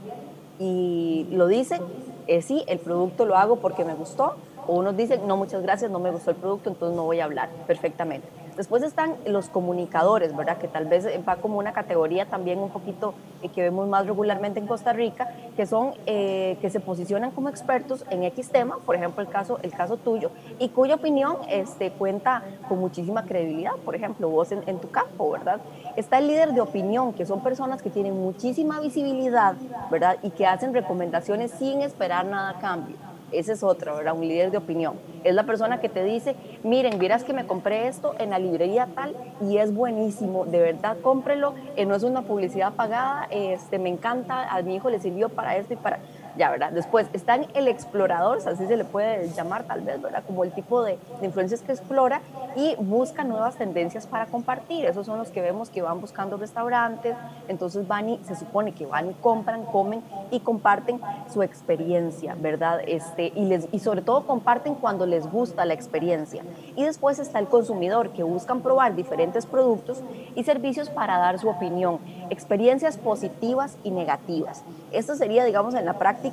y lo dicen, eh, sí, el producto lo hago porque me gustó, o unos dicen, no, muchas gracias, no me gustó el producto, entonces no voy a hablar perfectamente. Después están los comunicadores, ¿verdad? Que tal vez va como una categoría también un poquito eh, que vemos más regularmente en Costa Rica, que son eh, que se posicionan como expertos en X tema, por ejemplo el caso, el caso tuyo, y cuya opinión este, cuenta con muchísima credibilidad, por ejemplo vos en, en tu campo, ¿verdad? Está el líder de opinión, que son personas que tienen muchísima visibilidad, ¿verdad? Y que hacen recomendaciones sin esperar nada a cambio. Ese es otro, ¿verdad? Un líder de opinión. Es la persona que te dice, miren, vieras que me compré esto en la librería tal y es buenísimo, de verdad cómprelo, eh, no es una publicidad pagada, este, me encanta, a mi hijo le sirvió para esto y para ya, ¿verdad? Después están el explorador, así se le puede llamar tal vez, ¿verdad? Como el tipo de, de, influencias que explora y busca nuevas tendencias para compartir. Esos son los que vemos que van buscando restaurantes, entonces van y se supone que van y compran, comen y comparten su experiencia, ¿verdad? Este, y, les, y sobre todo comparten cuando les gusta la experiencia. Y después está el consumidor, que buscan probar diferentes productos y servicios para dar su opinión, experiencias positivas y negativas. Esto sería, digamos, en la práctica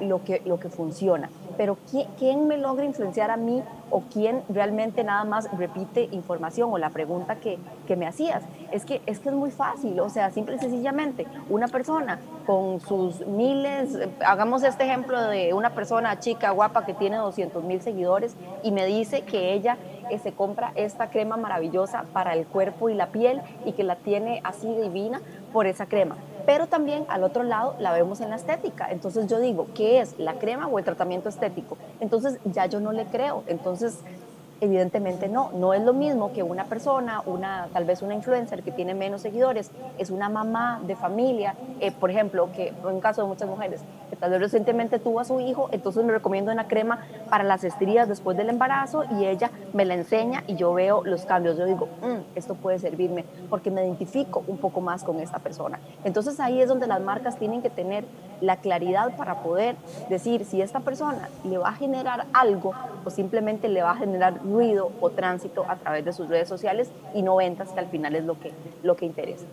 lo que, lo que funciona. Pero ¿quién, me logra influenciar a mí o quién realmente nada más repite información o la pregunta que, que me hacías? Es que, es que es muy fácil, o sea, simple y sencillamente, una persona con sus miles, hagamos este ejemplo de una persona chica, guapa, que tiene 200 mil seguidores y me dice que ella eh, se compra esta crema maravillosa para el cuerpo y la piel y que la tiene así divina por esa crema pero también al otro lado la vemos en la estética. Entonces yo digo, ¿qué es? ¿La crema o el tratamiento estético? Entonces ya yo no le creo. Entonces just Evidentemente no, no es lo mismo que una persona, una, tal vez una influencer que tiene menos seguidores, es una mamá de familia, eh, por ejemplo, que en caso de muchas mujeres, que tal vez recientemente tuvo a su hijo, entonces me recomiendo una crema para las estrías después del embarazo y ella me la enseña y yo veo los cambios, yo digo, mm, esto puede servirme porque me identifico un poco más con esta persona. Entonces ahí es donde las marcas tienen que tener la claridad para poder decir si esta persona le va a generar algo o simplemente le va a generar ruido o tránsito a través de sus redes sociales y no ventas, que al final es lo que, lo que interesa.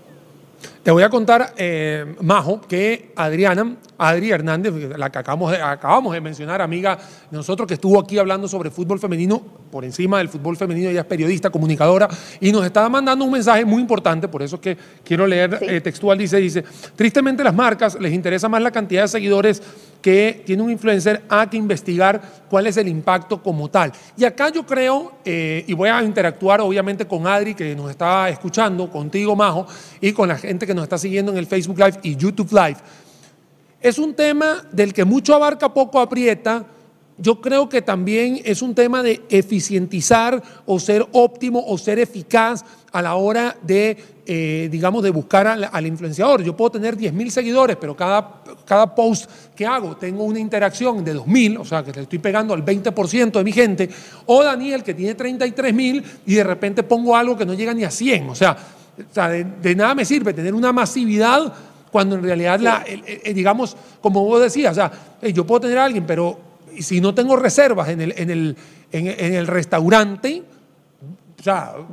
Te voy a contar, eh, Majo, que Adriana, Adri Hernández, la que acabamos de, acabamos de mencionar, amiga de nosotros, que estuvo aquí hablando sobre fútbol femenino, por encima del fútbol femenino, ella es periodista, comunicadora, y nos estaba mandando un mensaje muy importante, por eso que quiero leer eh, textual, dice, dice, tristemente las marcas les interesa más la cantidad de seguidores que tiene un influencer a que investigar cuál es el impacto como tal. Y acá yo creo, eh, y voy a interactuar obviamente con Adri, que nos está escuchando, contigo, Majo, y con la gente que nos está siguiendo en el Facebook Live y YouTube Live. Es un tema del que mucho abarca, poco aprieta. Yo creo que también es un tema de eficientizar o ser óptimo o ser eficaz a la hora de, eh, digamos, de buscar al, influenciador. Yo puedo tener 10 mil seguidores, pero cada, cada post que hago tengo una interacción de 2 mil, o sea, que le estoy pegando al 20% de mi gente. O Daniel, que tiene 33 mil y de repente pongo algo que no llega ni a 100. O sea, de, nada me sirve tener una masividad cuando en realidad, la, digamos, como vos decías, o sea, yo puedo tener a alguien, pero si no tengo reservas en el, en el, en el restaurante,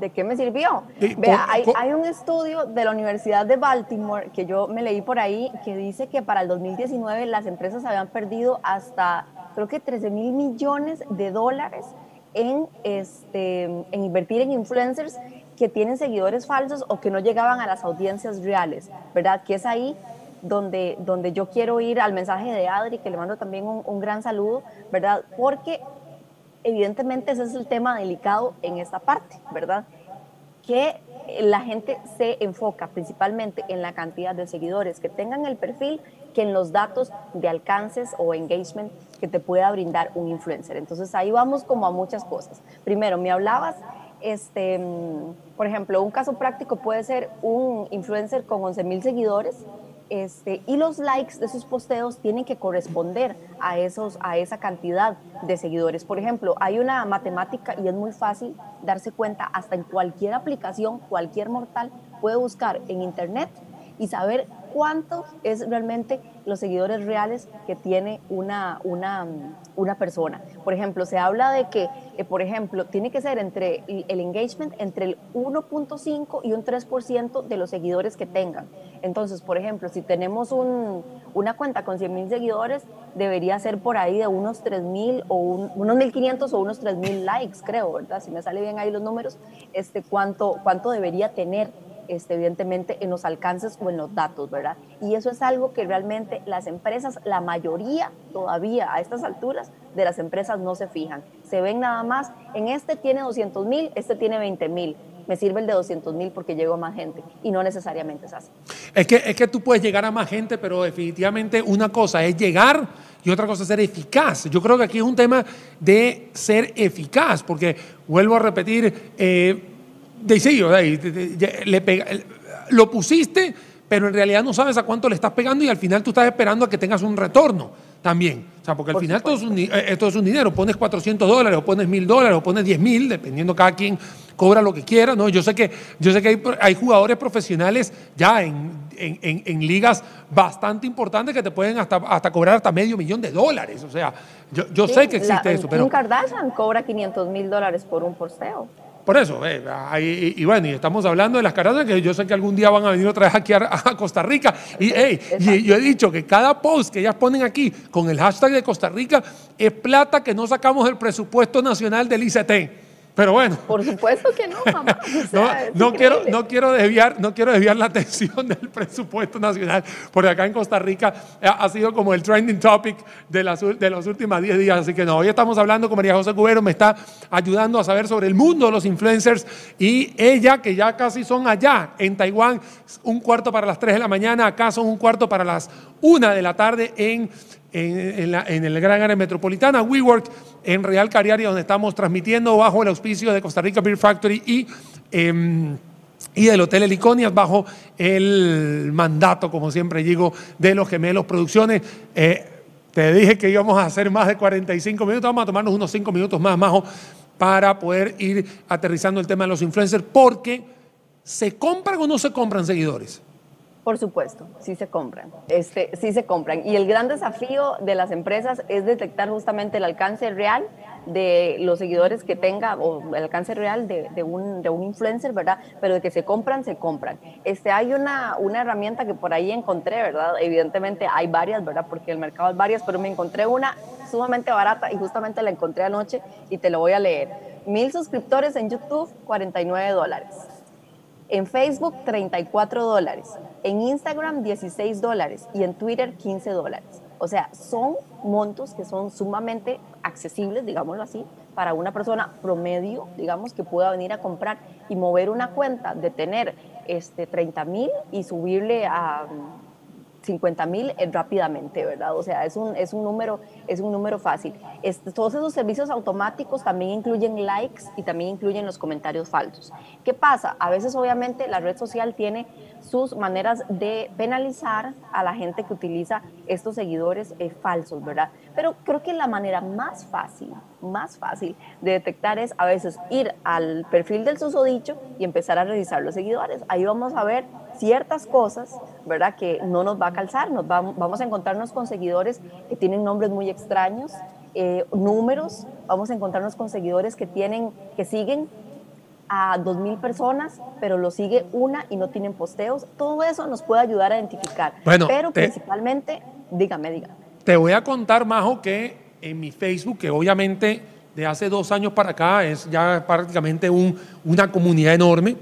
¿De qué me sirvió? Vea, hay, un estudio de la Universidad de Baltimore que yo me leí por ahí que dice que para el 2019 las empresas habían perdido hasta creo que 13 mil millones de dólares en, este, en invertir en influencers que tienen seguidores falsos o que no llegaban a las audiencias reales, ¿verdad? Que es ahí donde, donde yo quiero ir al mensaje de Adri, que le mando también un, un gran saludo, ¿verdad? Porque evidentemente ese es el tema delicado en esta parte, ¿verdad? Que la gente se enfoca principalmente en la cantidad de seguidores que tengan el perfil que en los datos de alcances o engagement que te pueda brindar un influencer. Entonces ahí vamos como a muchas cosas. Primero, me hablabas, este, por ejemplo, un caso práctico puede ser un influencer con 11 mil seguidores este, y los likes de sus posteos tienen que corresponder a, esos, a esa cantidad de seguidores. Por ejemplo, hay una matemática y es muy fácil darse cuenta, hasta en cualquier aplicación, cualquier mortal puede buscar en internet y saber cuántos es realmente los seguidores reales que tiene una, una, una persona. Por ejemplo, se habla de que, eh, por ejemplo, tiene que ser entre el engagement entre el 1.5 y un 3% de los seguidores que tengan. Entonces, por ejemplo, si tenemos un, una cuenta con 100 mil seguidores, debería ser por ahí de unos 3 mil o unos 1.500 o unos 3 mil likes, creo, ¿verdad? Si me sale bien ahí los números, este, ¿cuánto, cuánto debería tener este, evidentemente en los alcances o en los datos, ¿verdad? Y eso es algo que realmente las empresas, la mayoría todavía a estas alturas de las empresas no se fijan. Se ven nada más, en este tiene 200 mil, este tiene 20 mil. Me sirve el de 200 mil porque llego a más gente y no necesariamente es así. Es que, es que tú puedes llegar a más gente, pero definitivamente una cosa es llegar y otra cosa es ser eficaz. Yo creo que aquí es un tema de ser eficaz, porque vuelvo a repetir, eh, de sí, le pega, lo pusiste, pero en realidad no sabes a cuánto le estás pegando y al final tú estás esperando a que tengas un retorno también. O sea, porque al final todo es un, eh, esto es un dinero. Pones 400 dólares o pones 1000 dólares o pones 10 mil, dependiendo cada quien cobra lo que quiera. ¿no? Yo sé que, yo sé que hay, hay jugadores profesionales ya en, en, en, ligas bastante importantes que te pueden hasta, hasta cobrar hasta medio millón de dólares. O sea, yo, yo sé que existe eso. Pero... Kardashian cobra 500 mil dólares por un posteo. Por eso, eh, y, bueno, y estamos hablando de las carreras que yo sé que algún día van a venir otra vez aquí a, Costa Rica. Y, y, yo he dicho que cada post que ellas ponen aquí con el hashtag de Costa Rica es plata que no sacamos del presupuesto nacional del ICT. Pero bueno. Por supuesto que no, mamá. no, quiero, no, quiero desviar, no quiero desviar la atención del presupuesto nacional, porque acá en Costa Rica ha sido como el trending topic de, las, de los últimos 10 días. Así que no, hoy estamos hablando con María José Cubero, me está ayudando a saber sobre el mundo de los influencers y ella, que ya casi son allá en Taiwán, un cuarto para las 3 de la mañana, acá son un cuarto para las 1 de la tarde en en, el gran área metropolitana, WeWork, en Real Cariari, donde estamos transmitiendo bajo el auspicio de Costa Rica Beer Factory y, em, y del Hotel Heliconias, bajo el mandato, como siempre digo, de los gemelos producciones. Eh, te dije que íbamos a hacer más de 45 minutos, vamos a tomarnos unos 5 minutos más, Majo, para poder ir aterrizando el tema de los influencers, porque ¿se compran o no se compran seguidores? Por supuesto, sí se compran, este, sí se compran. Y el gran desafío de las empresas es detectar justamente el alcance real de los seguidores que tenga o el alcance real de, un, de un influencer, ¿verdad? Pero de que se compran, se compran. Este, hay una, una herramienta que por ahí encontré, ¿verdad? Evidentemente hay varias, ¿verdad? Porque el mercado es varias, pero me encontré una sumamente barata y justamente la encontré anoche y te lo voy a leer. Mil suscriptores en YouTube, 49 dólares. En Facebook, 34 dólares. En Instagram, 16 dólares. Y en Twitter, 15 dólares. O sea, son montos que son sumamente accesibles, digámoslo así, para una persona promedio, digamos, que pueda venir a comprar y mover una cuenta de tener este, 30 mil y subirle a 50 mil eh, rápidamente, ¿verdad? O sea, es un, es un, número, es un número fácil. Todos esos servicios automáticos también incluyen likes y también incluyen los comentarios falsos. ¿Qué pasa? A veces, obviamente, la red social tiene sus maneras de penalizar a la gente que utiliza estos seguidores eh, falsos, ¿verdad? Pero creo que la manera más fácil, más fácil de detectar es a veces ir al perfil del susodicho y empezar a revisar los seguidores. Ahí vamos a ver ciertas cosas, ¿verdad? Que no nos va a calzar, nos vamos a encontrarnos con seguidores que tienen nombres muy extraños, eh, números, vamos a encontrarnos con seguidores que tienen, que siguen a 2.000 personas, pero lo sigue una y no tienen posteos. Todo eso nos puede ayudar a identificar. Bueno, pero principalmente, dígame, dígame. Te voy a contar, Majo, que en mi Facebook, que obviamente de hace dos años para acá es ya prácticamente un, una comunidad enorme.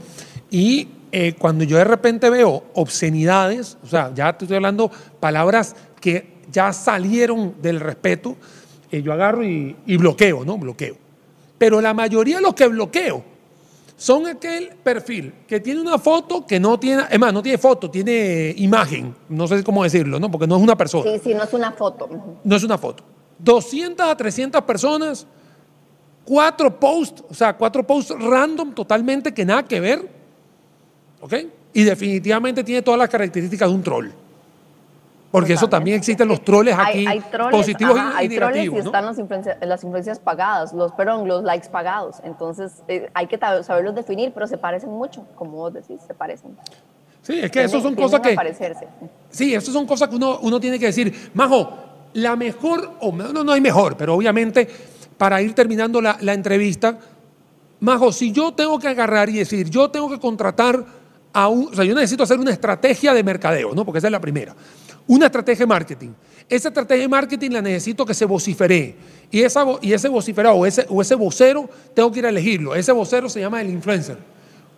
Y eh, cuando yo de repente veo obscenidades, o sea, ya te estoy hablando palabras que ya salieron del respeto, eh, yo agarro y, y bloqueo, ¿no? Bloqueo. Pero la mayoría de los que bloqueo son aquel perfil que tiene una foto que no tiene, es más, no tiene foto, tiene imagen, no sé cómo decirlo, ¿no? Porque no es una persona. Sí, sí, no es una foto. No es una foto. 200 a 300 personas, cuatro posts, o sea, cuatro posts random totalmente que nada que ver, ¿ok? Y definitivamente tiene todas las características de un troll. Porque eso también existen los troles aquí, hay, hay troles, positivos ajá, y, hay y troles negativos. y ¿no? están las influencias pagadas, los, perdón, los likes pagados. Entonces eh, hay que saberlos definir, pero se parecen mucho, como vos decís, se parecen. Sí, es que eso son cosas que, parecerse. Sí, eso son cosas que uno, uno tiene que decir. Majo, la mejor, o no, no hay mejor, pero obviamente para ir terminando la, la entrevista, Majo, si yo tengo que agarrar y decir, yo tengo que contratar yo necesito hacer una estrategia de mercadeo, ¿no? Porque esa es la primera. Una estrategia de marketing. Esa estrategia de marketing la necesito que se vociferee. Y, esa, y ese vociferado ese, ese vocero, tengo que ir a elegirlo. Ese vocero se llama el influencer.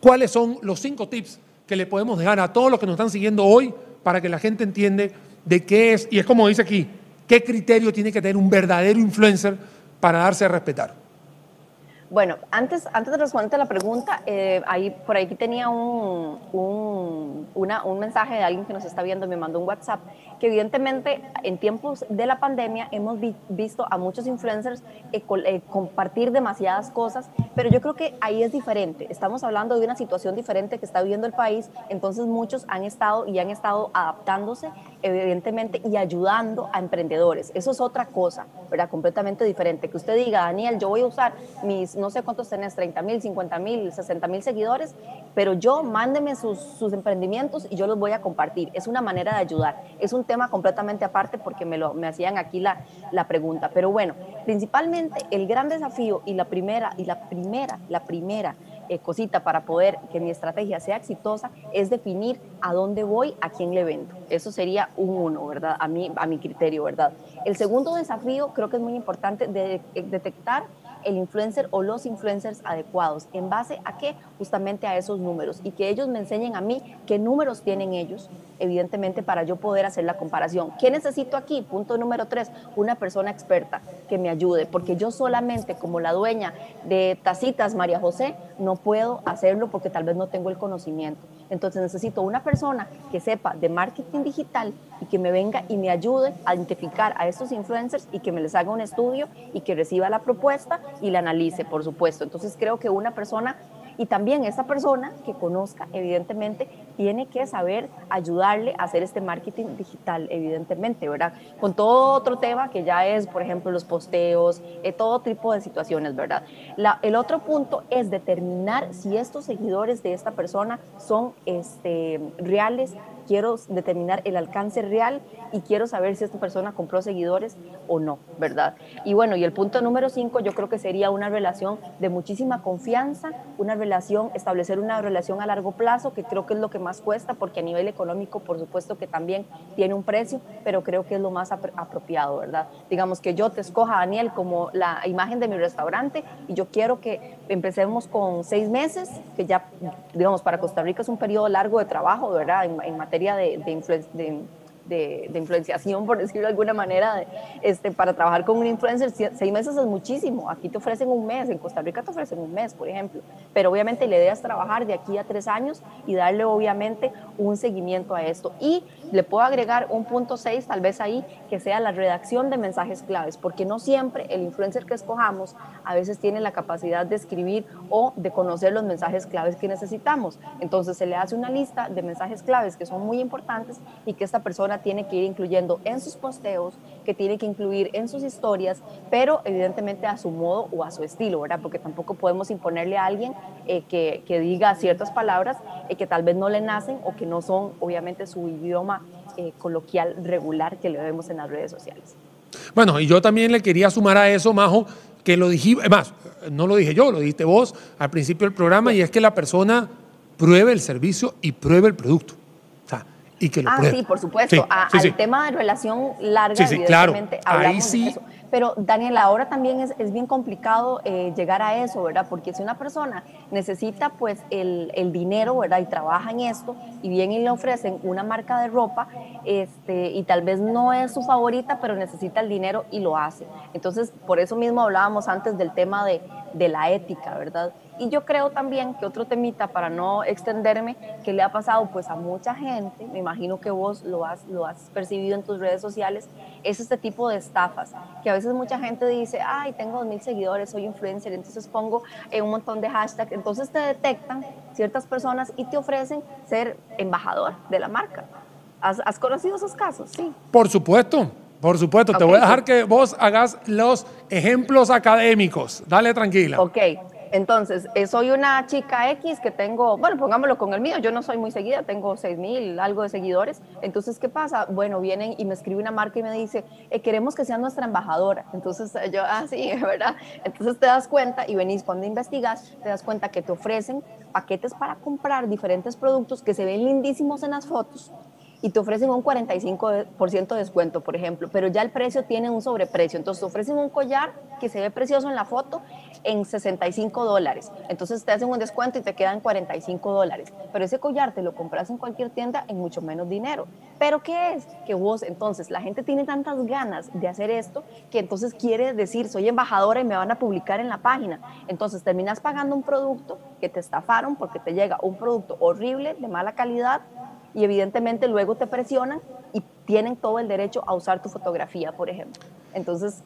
¿Cuáles son los cinco tips que le podemos dejar a todos los que nos están siguiendo hoy para que la gente entiende de qué es, y es como dice aquí, qué criterio tiene que tener un verdadero influencer para darse a respetar? Bueno, antes, antes de responderte la pregunta, eh, ahí, por ahí tenía un, un, un mensaje de alguien que nos está viendo, me mandó un WhatsApp, que evidentemente en tiempos de la pandemia hemos vi- visto a muchos influencers eh, compartir demasiadas cosas, pero yo creo que ahí es diferente. Estamos hablando de una situación diferente que está viviendo el país, entonces muchos han estado y han estado adaptándose, evidentemente, y ayudando a emprendedores. Eso es otra cosa, ¿verdad? Completamente diferente. Que usted diga, Daniel, yo voy a usar mis, no sé cuántos tenés, 30 mil, 50 mil, 60 mil seguidores, pero yo mándeme sus, sus emprendimientos y yo los voy a compartir. Es una manera de ayudar. Es un tema completamente aparte porque me, lo, me hacían aquí la, la pregunta. Pero bueno, principalmente el gran desafío y la primera, y la primera, la primera eh, cosita para poder que mi estrategia sea exitosa es definir a dónde voy, a quién le vendo. Eso sería un uno, ¿verdad? A mi, a mi criterio, ¿verdad? El segundo desafío creo que es muy importante de detectar el influencer o los influencers adecuados. ¿En base a qué? Justamente a esos números y que ellos me enseñen a mí qué números tienen ellos, evidentemente, para yo poder hacer la comparación. ¿Qué necesito aquí? Punto número tres, una persona experta que me ayude, porque yo solamente como la dueña de Tacitas María José no puedo hacerlo porque tal vez no tengo el conocimiento. Entonces necesito una persona que sepa de marketing digital y que me venga y me ayude a identificar a estos influencers y que me les haga un estudio y que reciba la propuesta y la analice, por supuesto. Entonces creo que una persona y también esa persona que conozca, evidentemente, tiene que saber ayudarle a hacer este marketing digital, evidentemente, ¿verdad? Con todo otro tema que ya es, por ejemplo, los posteos, eh, todo tipo de situaciones, ¿verdad? La- el otro punto es determinar si estos seguidores de esta persona son este, reales. Quiero determinar el alcance real y quiero saber si esta persona compró seguidores o no, ¿verdad? Y bueno, y el punto número cinco, yo creo que sería una relación de muchísima confianza, una relación, establecer una relación a largo plazo, que creo que es lo que más cuesta, porque a nivel económico, por supuesto que también tiene un precio, pero creo que es lo más apro- apropiado, ¿verdad? Digamos que yo te escoja, Daniel, como la imagen de mi restaurante y yo quiero que empecemos con seis meses, que ya, digamos, para Costa Rica es un periodo largo de trabajo, ¿verdad? En, materia de, de, de- de- influenciación, por decirlo de alguna manera, este, para trabajar con un influencer, seis meses es muchísimo. Aquí te ofrecen un mes, en Costa Rica te ofrecen un mes, por ejemplo. Pero obviamente la idea es trabajar de aquí a tres años y darle obviamente un seguimiento a esto. Y le puedo agregar un punto seis, tal vez ahí, que sea la redacción de mensajes claves, porque no siempre el influencer que escojamos a veces tiene la capacidad de escribir o de conocer los mensajes claves que necesitamos. Entonces se le hace una lista de mensajes claves que son muy importantes y que esta persona tiene que ir incluyendo en sus posteos, que tiene que incluir en sus historias, pero evidentemente a su modo o a su estilo, ¿verdad? Porque tampoco podemos imponerle a alguien eh, que, que diga ciertas palabras eh, que tal vez no le nacen o que no son obviamente su idioma eh, coloquial regular que le vemos en las redes sociales. Bueno, y yo también le quería sumar a eso, Majo, que lo dije, más, no lo dije yo, lo dijiste vos al principio del programa, y es que la persona pruebe el servicio y pruebe el producto. Y que lo ah, sí, por supuesto. al tema de relación larga, evidentemente, hablamos sí. de eso. Pero, Daniel, ahora también es, es bien complicado eh, llegar a eso, ¿verdad? Porque si una persona necesita, pues, el, el, dinero, ¿verdad? Y trabaja en esto, y bien y le ofrecen una marca de ropa, este, y tal vez no es su favorita, pero necesita el dinero y lo hace. Entonces, por eso mismo hablábamos antes del tema de, de la ética, ¿verdad? Y yo creo también que otro temita, para no extenderme, que le ha pasado pues a mucha gente, me imagino que vos lo has, lo has percibido en tus redes sociales, es este tipo de estafas, que a veces mucha gente dice, ay, tengo mil seguidores, soy influencer, entonces pongo eh, un montón de hashtags, entonces te detectan ciertas personas y te ofrecen ser embajador de la marca. ¿Has, has conocido esos casos? Sí. Por supuesto. Por supuesto, te voy a dejar que vos hagas los ejemplos académicos. Dale tranquila. Ok, entonces, eh, soy una chica X que tengo, bueno, pongámoslo con el mío, yo no soy muy seguida, tengo 6 mil, algo de seguidores. Entonces, ¿qué pasa? Bueno, vienen y me escribe una marca y me dice, eh, queremos que sea nuestra embajadora. Entonces, eh, yo, ah, sí, ¿verdad? Entonces te das cuenta y venís cuando investigas, te das cuenta que te ofrecen paquetes para comprar diferentes productos que se ven lindísimos en las fotos y te ofrecen un 45% de descuento, por ejemplo, pero ya el precio tiene un sobreprecio. Entonces te ofrecen un collar que se ve precioso en la foto en 65 dólares. Entonces te hacen un descuento y te quedan 45 dólares. Pero ese collar te lo compras en cualquier tienda en mucho menos dinero. ¿Pero qué es? Que vos, entonces, la gente tiene tantas ganas de hacer esto que entonces quiere decir, soy embajadora y me van a publicar en la página. Entonces terminas pagando un producto que te estafaron porque te llega un producto horrible, de mala calidad, y evidentemente luego te presionan y tienen todo el derecho a usar tu fotografía, por ejemplo. Entonces,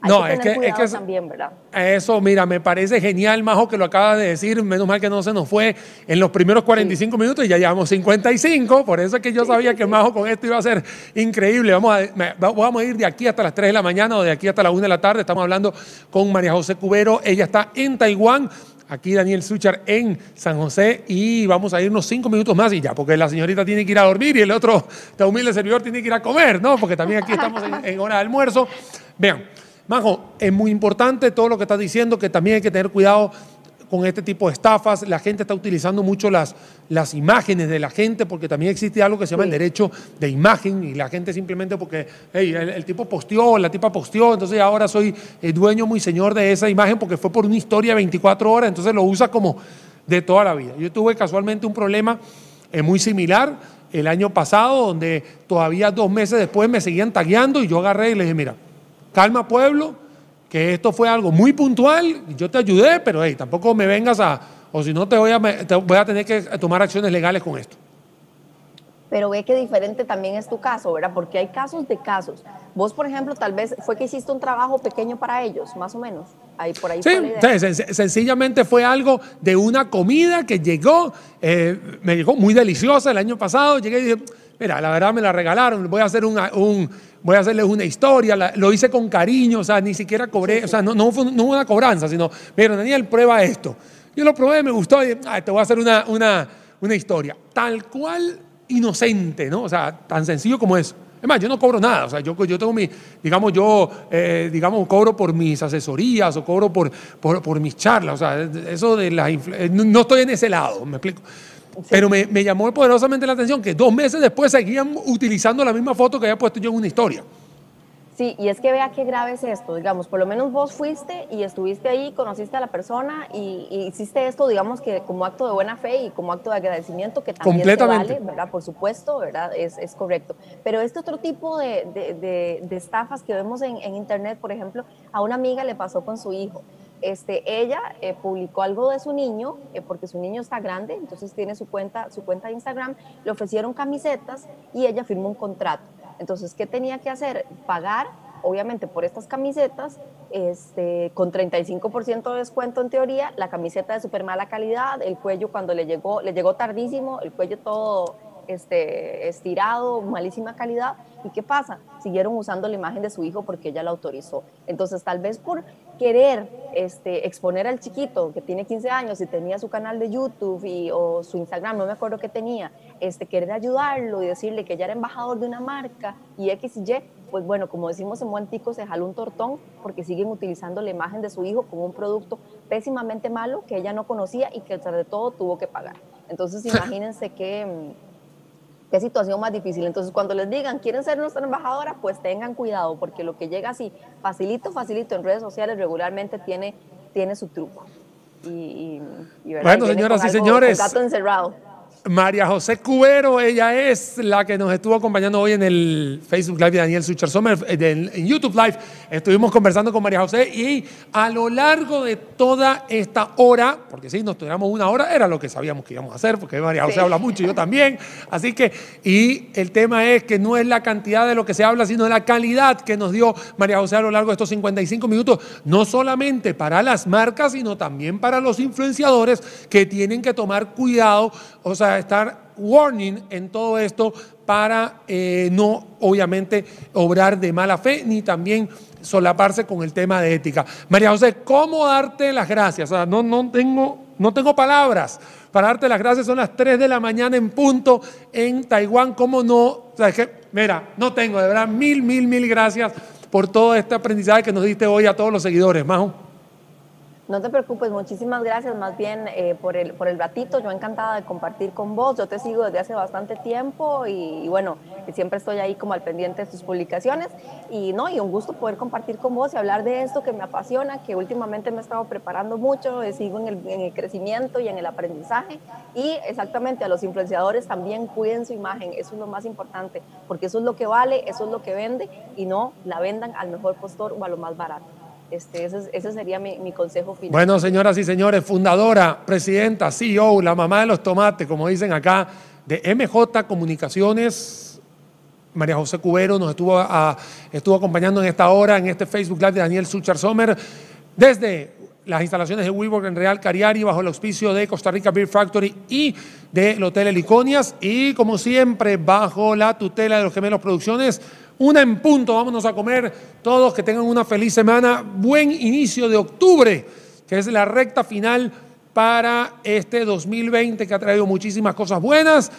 hay no, que tener es que, cuidado es que también, ¿verdad? Eso, mira, me parece genial, Majo, que lo acabas de decir. Menos mal que no se nos fue en los primeros 45 minutos y ya llevamos 55. Por eso es que yo sabía que Majo con esto iba a ser increíble. Vamos a, vamos a ir de aquí hasta las 3 de la mañana o de aquí hasta la 1 de la tarde. Estamos hablando con María José Cubero. Ella está en Taiwán aquí Daniel Suchar en San José y vamos a irnos cinco minutos más y ya, porque la señorita tiene que ir a dormir y el otro, este humilde servidor, tiene que ir a comer, ¿no? Porque también aquí estamos en, hora de almuerzo. Vean, Majo, es muy importante todo lo que estás diciendo, que también hay que tener cuidado con este tipo de estafas. La gente está utilizando mucho las, las imágenes de la gente porque también existe algo que se llama el derecho de imagen y la gente simplemente porque el, tipo posteó, la tipa posteó, entonces ahora soy el dueño muy señor de esa imagen porque fue por una historia de 24 horas, entonces lo usa como de toda la vida. Yo tuve casualmente un problema eh, muy similar el año pasado donde todavía dos meses después me seguían tagueando y yo agarré y le dije, mira, calma pueblo, que esto fue algo muy puntual, yo te ayudé, pero hey, tampoco me vengas a, o si no te voy a, voy a tener que tomar acciones legales con esto. Pero ve que diferente también es tu caso, ¿verdad? Porque hay casos de casos. Vos, por ejemplo, tal vez fue que hiciste un trabajo pequeño para ellos, más o menos. Ahí, por ahí sí, sencillamente fue algo de una comida que llegó, eh, me llegó muy deliciosa el año pasado. Llegué y dije, mira, la verdad me la regalaron, voy a hacer un, voy a hacerles una historia, lo hice con cariño, o sea, ni siquiera cobré, o sea, no, no, fue, no una cobranza, sino, mira, Daniel, prueba esto. Yo lo probé, me gustó, y te voy a hacer una, una, una historia. Tal cual inocente, ¿no? O sea, tan sencillo como eso. Es más, yo no cobro nada, o sea, yo, yo tengo mi, digamos, yo, eh, digamos, cobro por mis asesorías o cobro por, por, por mis charlas, o sea, eso de las, no estoy en ese lado, me explico. Pero me, me, llamó poderosamente la atención que dos meses después seguían utilizando la misma foto que había puesto yo en una historia. Sí, y es que vea qué grave es esto, digamos, por lo menos vos fuiste y estuviste ahí, conociste a la persona y, hiciste esto, digamos que como acto de buena fe y como acto de agradecimiento, que también se vale, ¿verdad? Por supuesto, ¿verdad? Es, es correcto. Pero este otro tipo de, de, de, estafas que vemos en, en, internet, por ejemplo, a una amiga le pasó con su hijo. Este, ella eh, publicó algo de su niño, eh, porque su niño está grande, entonces tiene su cuenta, su cuenta de Instagram, le ofrecieron camisetas y ella firmó un contrato. Entonces, ¿qué tenía que hacer? Pagar, obviamente, por estas camisetas, este, con 35% de descuento en teoría, la camiseta de súper mala calidad, el cuello cuando le llegó, le llegó tardísimo, el cuello todo este, estirado, malísima calidad. ¿Y qué pasa? Siguieron usando la imagen de su hijo porque ella la autorizó. Entonces, tal vez por querer este, exponer al chiquito que tiene 15 años y tenía su canal de YouTube y, o su Instagram, no me acuerdo qué tenía, este, querer ayudarlo y decirle que ya era embajador de una marca y X y Y, pues bueno, como decimos en Tico, se jaló un tortón porque siguen utilizando la imagen de su hijo como un producto pésimamente malo que ella no conocía y que de todo tuvo que pagar. Entonces imagínense que qué situación más difícil. Entonces, cuando les digan, quieren ser nuestra embajadora, pues tengan cuidado, porque lo que llega así, facilito, facilito en redes sociales regularmente tiene, tiene su truco. Y, bueno, señoras y señores. Gato encerrado. María José Cubero, ella es la que nos estuvo acompañando hoy en el Facebook Live de Daniel Sucher Sommer, eh, en YouTube Live. Estuvimos conversando con María José y a lo largo de toda esta hora, porque si nos tuviéramos una hora, era lo que sabíamos que íbamos a hacer, porque María José habla mucho y yo también. Así que, y el tema es que no es la cantidad de lo que se habla, sino la calidad que nos dio María José a lo largo de estos 55 minutos, no solamente para las marcas, sino también para los influenciadores que tienen que tomar cuidado, o sea, estar warning en todo esto para eh, no, obviamente, obrar de mala fe ni también solaparse con el tema de ética. María José, ¿cómo darte las gracias? O sea, no, no, tengo, no tengo palabras para darte las gracias. Son las 3 de la mañana en punto en Taiwán. ¿Cómo no? O que, mira, no tengo, de verdad, mil, mil, mil gracias por todo este aprendizaje que nos diste hoy a todos los seguidores. Majo. No te preocupes, muchísimas gracias más bien eh, por, el, por el ratito. Yo encantada de compartir con vos. Yo te sigo desde hace bastante tiempo y, bueno, siempre estoy ahí como al pendiente de tus publicaciones. Y no, y un gusto poder compartir con vos y hablar de esto que me apasiona, que últimamente me he estado preparando mucho, eh, sigo en el, en el crecimiento y en el aprendizaje. Y exactamente a los influenciadores también cuiden su imagen, eso es lo más importante, porque eso es lo que vale, eso es lo que vende y no la vendan al mejor postor o a lo más barato. Este, ese, sería mi, consejo final. Bueno, señoras y señores, fundadora, presidenta, CEO, la mamá de los tomates, como dicen acá, de MJ Comunicaciones, María José Cubero nos estuvo, acompañando en esta hora, en este Facebook Live de Daniel Suchar Sommer, desde las instalaciones de WeWork en Real Cariari, bajo el auspicio de Costa Rica Beer Factory y del Hotel Heliconias, y como siempre, bajo la tutela de los Gemelos Producciones, una en punto, vámonos a comer. Todos, que tengan una feliz semana, buen inicio de octubre, que es la recta final para este 2020 que ha traído muchísimas cosas buenas,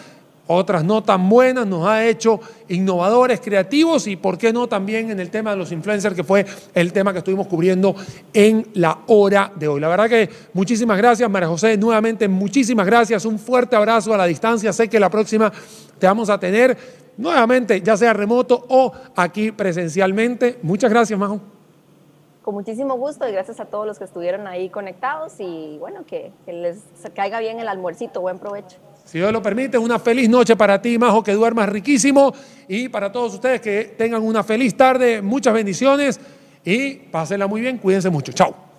otras no tan buenas, nos ha hecho innovadores, creativos y, ¿por qué no?, también en el tema de los influencers, que fue el tema que estuvimos cubriendo en la hora de hoy. La verdad que muchísimas gracias, María José, nuevamente muchísimas gracias, un fuerte abrazo a la distancia, sé que la próxima te vamos a tener nuevamente, ya sea remoto o aquí presencialmente. Muchas gracias, Majo. Con muchísimo gusto y gracias a todos los que estuvieron ahí conectados y bueno, que, les caiga bien el almuercito, buen provecho. Si Dios lo permite, una feliz noche para ti, Majo, que duermas riquísimo y para todos ustedes que tengan una feliz tarde, muchas bendiciones y pásenla muy bien, cuídense mucho. Chao.